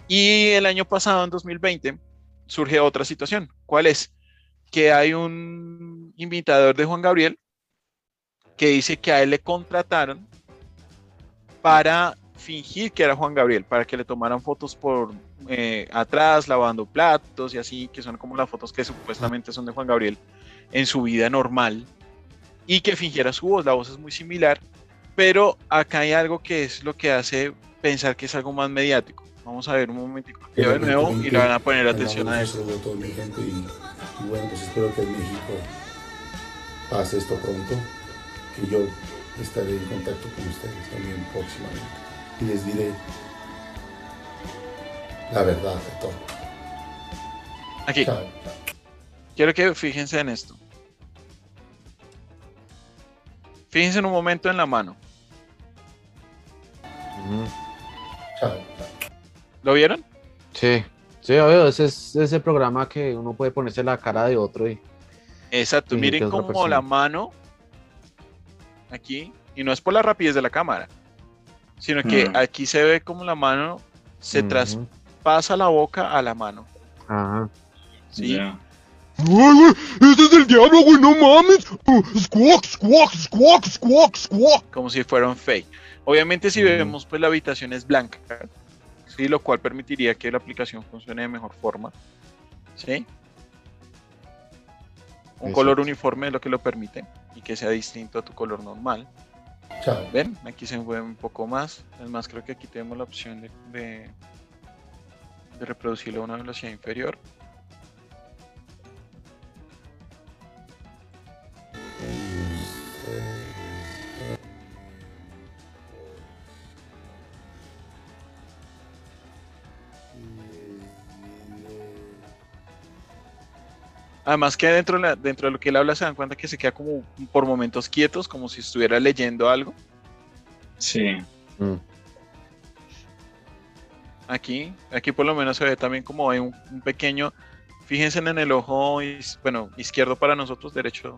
Y el año pasado, en 2020, surge otra situación. ¿Cuál es? Que hay un imitador de Juan Gabriel que dice que a él le contrataron para fingir que era Juan Gabriel para que le tomaran fotos por eh, atrás, lavando platos y así, que son como las fotos que supuestamente son de Juan Gabriel en su vida normal y que fingiera su voz. La voz es muy similar, pero acá hay algo que es lo que hace pensar que es algo más mediático. Vamos a ver un momentito de nuevo y le van a poner atención a eso. Y, bueno, pues espero que en México pase esto pronto, que yo estaré en contacto con ustedes también próximamente y les diré la verdad de todo. Aquí. Quiero que fíjense en esto. Fíjense en un momento en la mano. ¿Lo vieron? Sí, sí, obvio, ese es ese programa que uno puede ponerse la cara de otro y. Exacto, miren cómo la mano aquí, y no es por la rapidez de la cámara, sino que mm. aquí se ve como la mano se traspasa la boca a la mano. Ajá. Sí. Ay, güey, ese es el diablo, güey, no mames. Uh, squawk, squawk, squawk, squawk, squawk. Como si fuera un fake. Obviamente si vemos, pues la habitación es blanca, sí, lo cual permitiría que la aplicación funcione de mejor forma. ¿Sí? Un color uniforme es lo que lo permite y que sea distinto a tu color normal. Ven, aquí se mueve un poco más. Es más, creo que aquí tenemos la opción de, de, reproducirlo a una velocidad inferior. Además que dentro de, dentro de lo que él habla se dan cuenta que se queda como por momentos quietos, como si estuviera leyendo algo. Sí. Mm. Aquí, aquí por lo menos se ve también como hay un, pequeño, fíjense en el ojo, bueno, izquierdo para nosotros, derecho.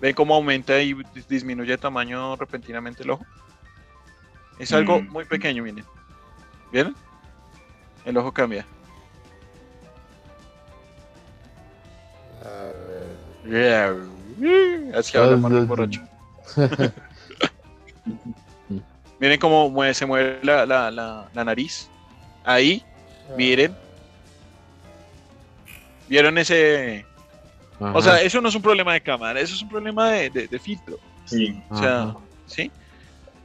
Ven cómo aumenta y disminuye de tamaño repentinamente el ojo. Es algo mm. muy pequeño, miren. ¿Vieron? El ojo cambia. Así habla borracho. miren cómo se mueve la, nariz. Ahí, miren. ¿Vieron ese? O sea, eso no es un problema de cámara, eso es un problema de, filtro. Sí. O sea, ¿sí?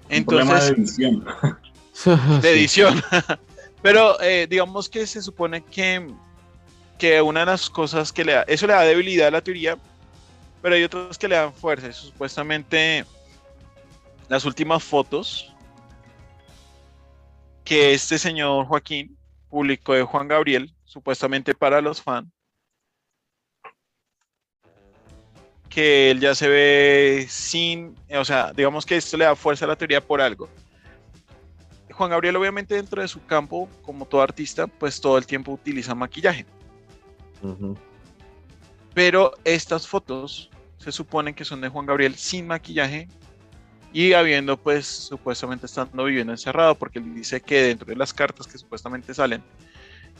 Entonces, de edición. De edición. Pero eh, digamos que se supone que que una de las cosas que le da, eso le da debilidad a la teoría, pero hay otras que le dan fuerza. supuestamente las últimas fotos que este señor Joaquín publicó de Juan Gabriel, supuestamente para los fans, que él ya se ve sin, o sea, digamos que esto le da fuerza a la teoría por algo. Juan Gabriel obviamente dentro de su campo, como todo artista, pues todo el tiempo utiliza maquillaje. Pero estas fotos se supone que son de Juan Gabriel sin maquillaje y habiendo pues supuestamente estando viviendo encerrado porque él dice que dentro de las cartas que supuestamente salen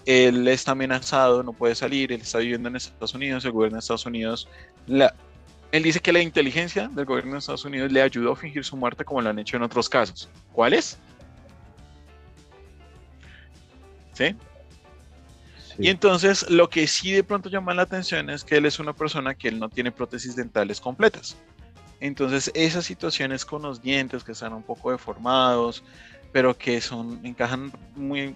él está amenazado, no puede salir, él está viviendo en Estados Unidos, el gobierno de Estados Unidos, él dice que la inteligencia del gobierno de Estados Unidos le ayudó a fingir su muerte como lo han hecho en otros casos. ¿Cuáles? ¿Sí? Y entonces lo que sí de pronto llama la atención es que él es una persona que él no tiene prótesis dentales completas. Entonces esas situaciones con los dientes que están un poco deformados, pero que son encajan muy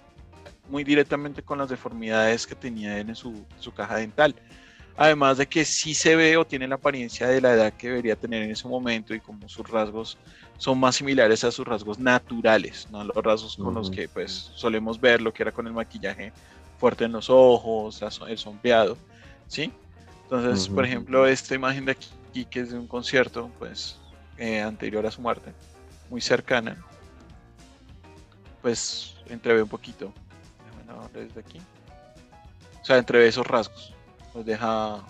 muy directamente con las deformidades que tenía él en su, su caja dental. Además de que sí se ve o tiene la apariencia de la edad que debería tener en ese momento y como sus rasgos son más similares a sus rasgos naturales, no los rasgos con los que pues solemos ver lo que era con el maquillaje fuerte en los ojos, el sombreado, ¿sí? Entonces, por ejemplo, esta imagen de aquí que es de un concierto pues eh, anterior a su muerte, muy cercana, pues entrevé un poquito desde aquí. O sea, entre esos rasgos. Nos deja.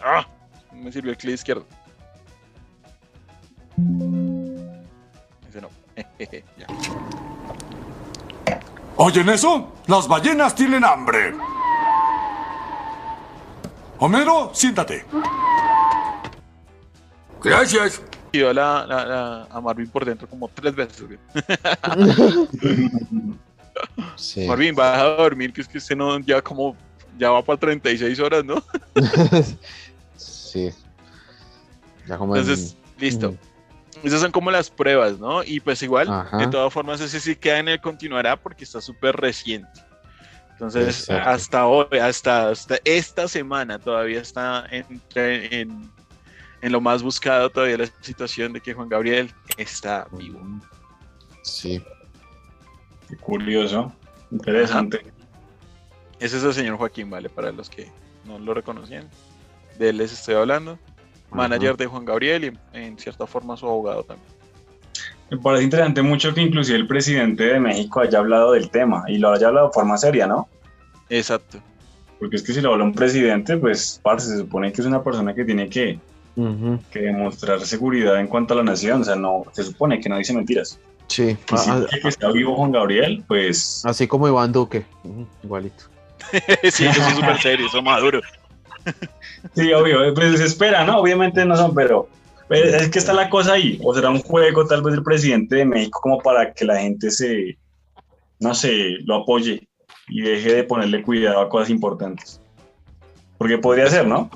¡Ah! Me sirvió el clic izquierdo. Ese no. ya. ¿Oyen eso? Las ballenas tienen hambre. Homero, siéntate. Gracias. La, la, la, a Marvin por dentro como tres veces. Sí. Marvin, vas a dormir, que es que usted no, ya como, ya va para 36 horas, ¿no? sí. Ya como en- Entonces, listo. Esas son como las pruebas, ¿no? Y pues igual, Ajá. de todas formas, ese sí queda en el continuará porque está súper reciente. Entonces, Exacto. hasta hoy, hasta, hasta esta semana todavía está entre- en, en lo más buscado todavía la situación de que Juan Gabriel está vivo. Sí. Qué curioso. Interesante. Ese es el señor Joaquín, ¿vale? Para los que no lo reconocían. De él les estoy hablando. Manager de Juan Gabriel y en, cierta forma su abogado también. Me parece interesante mucho que inclusive el presidente de México haya hablado del tema y lo haya hablado de forma seria, ¿no? Exacto. Porque es que si lo habla un presidente, pues, parce, se supone que es una persona que tiene que, que demostrar seguridad en cuanto a la nación. O sea, no, se supone que no dice mentiras. Sí. Y si Ah, dice que está vivo Juan Gabriel, pues Así como Iván Duque. Igualito. sí, eso es súper serio, eso maduro. Sí, obvio, pues se espera, ¿no? Obviamente no son, pero es que está la cosa ahí. O será un juego tal vez del presidente de México como para que la gente se, no sé, lo apoye y deje de ponerle cuidado a cosas importantes. Porque podría ser, ¿no?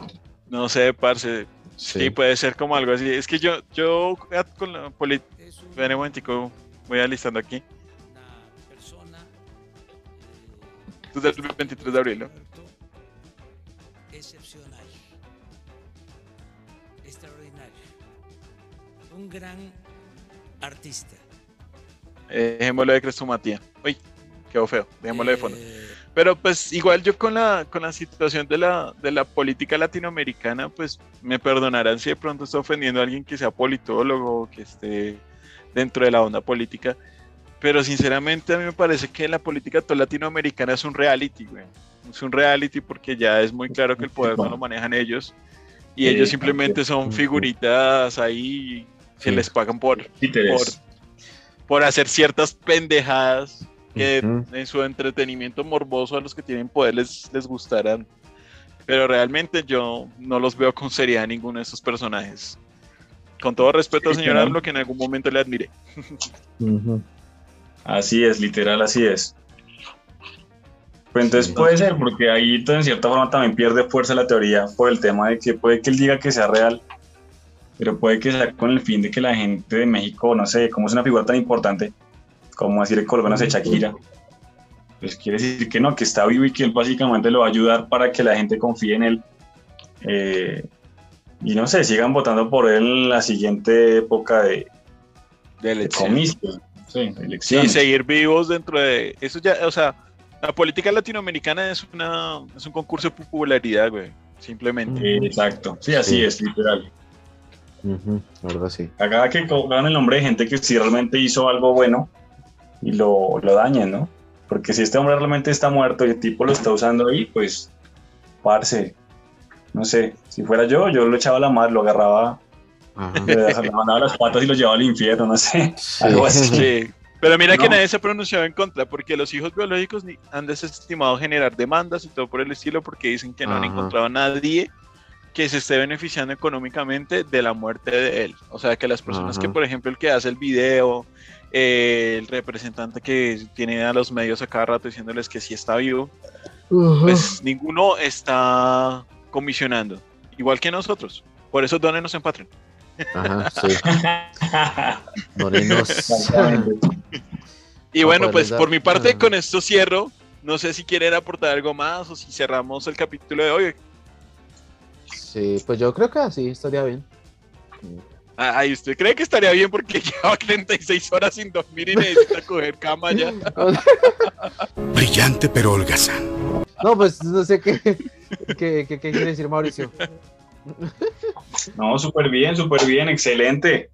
No sé, parce. Sí. Sí. puede ser como algo así. Es que yo, yo ah, con la política. Un momentico, voy alistando aquí. Es del 23 de abril, ¿no? Un gran artista. Eh, dejémoslo de Crestomatía. Uy, quedó feo. Dejémoslo de fondo. Pero pues igual yo con la, con la situación de la, de la política latinoamericana, pues me perdonarán si de pronto estoy ofendiendo a alguien que sea politólogo, que esté dentro de la onda política. Pero sinceramente a mí me parece que la política toda latinoamericana es un reality, güey. Es un reality porque ya es muy claro que el poder no lo manejan ellos. Y ellos simplemente son figuritas ahí que Sí. les pagan por, por, hacer ciertas pendejadas que en su entretenimiento morboso a los que tienen poder les, les gustarán. Pero realmente yo no los veo con seriedad ninguno de esos personajes. Con todo respeto, Sí, señor. Arlo, que en algún momento le admiré. Así es, literal, así es. Pues entonces puede ser, porque ahí en cierta forma también pierde fuerza la teoría por el tema de que puede que él diga que sea real, pero puede que sea con el fin de que la gente de México, no sé, como es una figura tan importante, como decir el colombiano de Shakira, pues quiere decir que no, que está vivo y que él básicamente lo va a ayudar para que la gente confíe en él. Eh, y no sé, sigan votando por él en la siguiente época de, De de elección. comicios, sí, de Sí, seguir vivos dentro de eso ya, o sea, la política latinoamericana es una es un concurso de popularidad, güey, simplemente. Exacto, sí, así Sí. es, literal. Ujú, La verdad sí. Acá que pongan el nombre de gente que sí realmente hizo algo bueno y lo, lo dañen, ¿no? Porque si este hombre realmente está muerto y el tipo lo está usando ahí, pues, parce, No sé, si fuera yo, yo lo echaba a la mar, lo agarraba, le, le mandaba las patas y lo llevaba al infierno, no sé. Algo así. Sí. Pero mira que No. nadie se ha pronunciado en contra, porque los hijos biológicos han desestimado generar demandas y todo por el estilo, porque dicen que no han Ajá. encontrado a nadie que se esté beneficiando económicamente de la muerte de él. O sea, que las personas Ajá. que, por ejemplo, el que hace el video, eh, el representante que tiene a los medios a cada rato diciéndoles que sí está vivo, pues ninguno está comisionando, igual que nosotros. Por eso donenos en Patreon. Ajá, sí. Donenos. Y bueno, pues por mi parte Ajá. con esto cierro. No sé si quieren aportar algo más o si cerramos el capítulo de hoy. Sí, pues yo creo que así estaría bien. Ah, Ay, ¿usted cree que estaría bien porque lleva 36 horas sin dormir y necesita coger cama ya? Brillante pero holgazán. No, pues no sé qué, qué, qué- qué quiere decir Mauricio. No, súper bien, súper bien, excelente.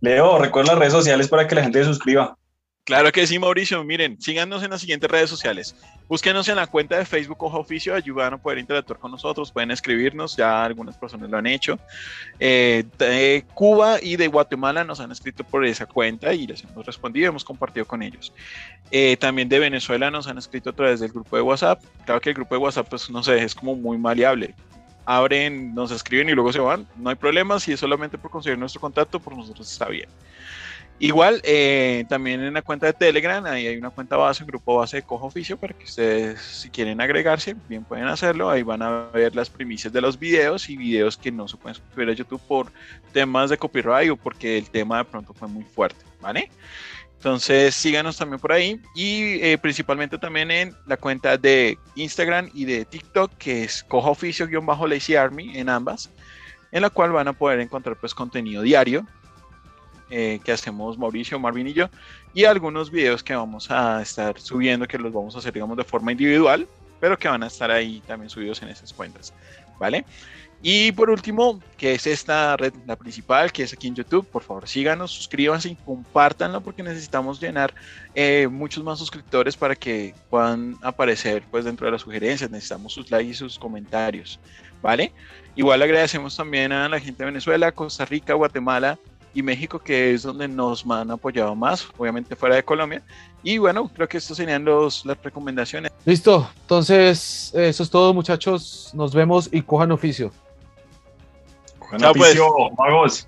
Leo, recuerda las redes sociales para que la gente se suscriba. Claro que sí, Mauricio. Miren, síganos en las siguientes redes sociales. Búsquenos en la cuenta de Facebook Ojo Oficio, ayudan a poder interactuar con nosotros, pueden escribirnos, ya algunas personas lo han hecho. Eh, de Cuba y de Guatemala nos han escrito por esa cuenta y les hemos respondido, hemos compartido con ellos. Eh, también de Venezuela nos han escrito a través del grupo de WhatsApp. Claro que el grupo de WhatsApp, pues no sé, es como muy maleable. Abren, nos escriben y luego se van. No hay problema, si es solamente por conseguir nuestro contacto, por nosotros está bien. Igual, eh, también en la cuenta de Telegram, ahí hay una cuenta base, un grupo base de Cojo Oficio, para que ustedes, si quieren agregarse, bien pueden hacerlo. Ahí van a ver las primicias de los videos y videos que no se pueden subir a YouTube por temas de copyright o porque el tema de pronto fue muy fuerte, ¿vale? Entonces síganos también por ahí y eh, principalmente también en la cuenta de Instagram y de TikTok que es Cojo Oficio-Lazy Army en ambas, en la cual van a poder encontrar pues contenido diario eh, que hacemos Mauricio, Marvin y yo, y algunos videos que vamos a estar subiendo, que los vamos a hacer, digamos, de forma individual, pero que van a estar ahí también subidos en esas cuentas, ¿vale? Y por último, que es esta red, la principal, que es aquí en YouTube, por favor síganos, suscríbanse y compártanlo porque necesitamos llenar eh, muchos más suscriptores para que puedan aparecer pues dentro de las sugerencias, necesitamos sus likes y sus comentarios, ¿vale? Igual agradecemos también a la gente de Venezuela, Costa Rica, Guatemala, y México, que es donde nos han apoyado más, obviamente fuera de Colombia. Y bueno, creo que estas serían los, las recomendaciones. Listo, entonces eso es todo muchachos, nos vemos y cojan oficio. Buen Chao, pues. oficio, magos.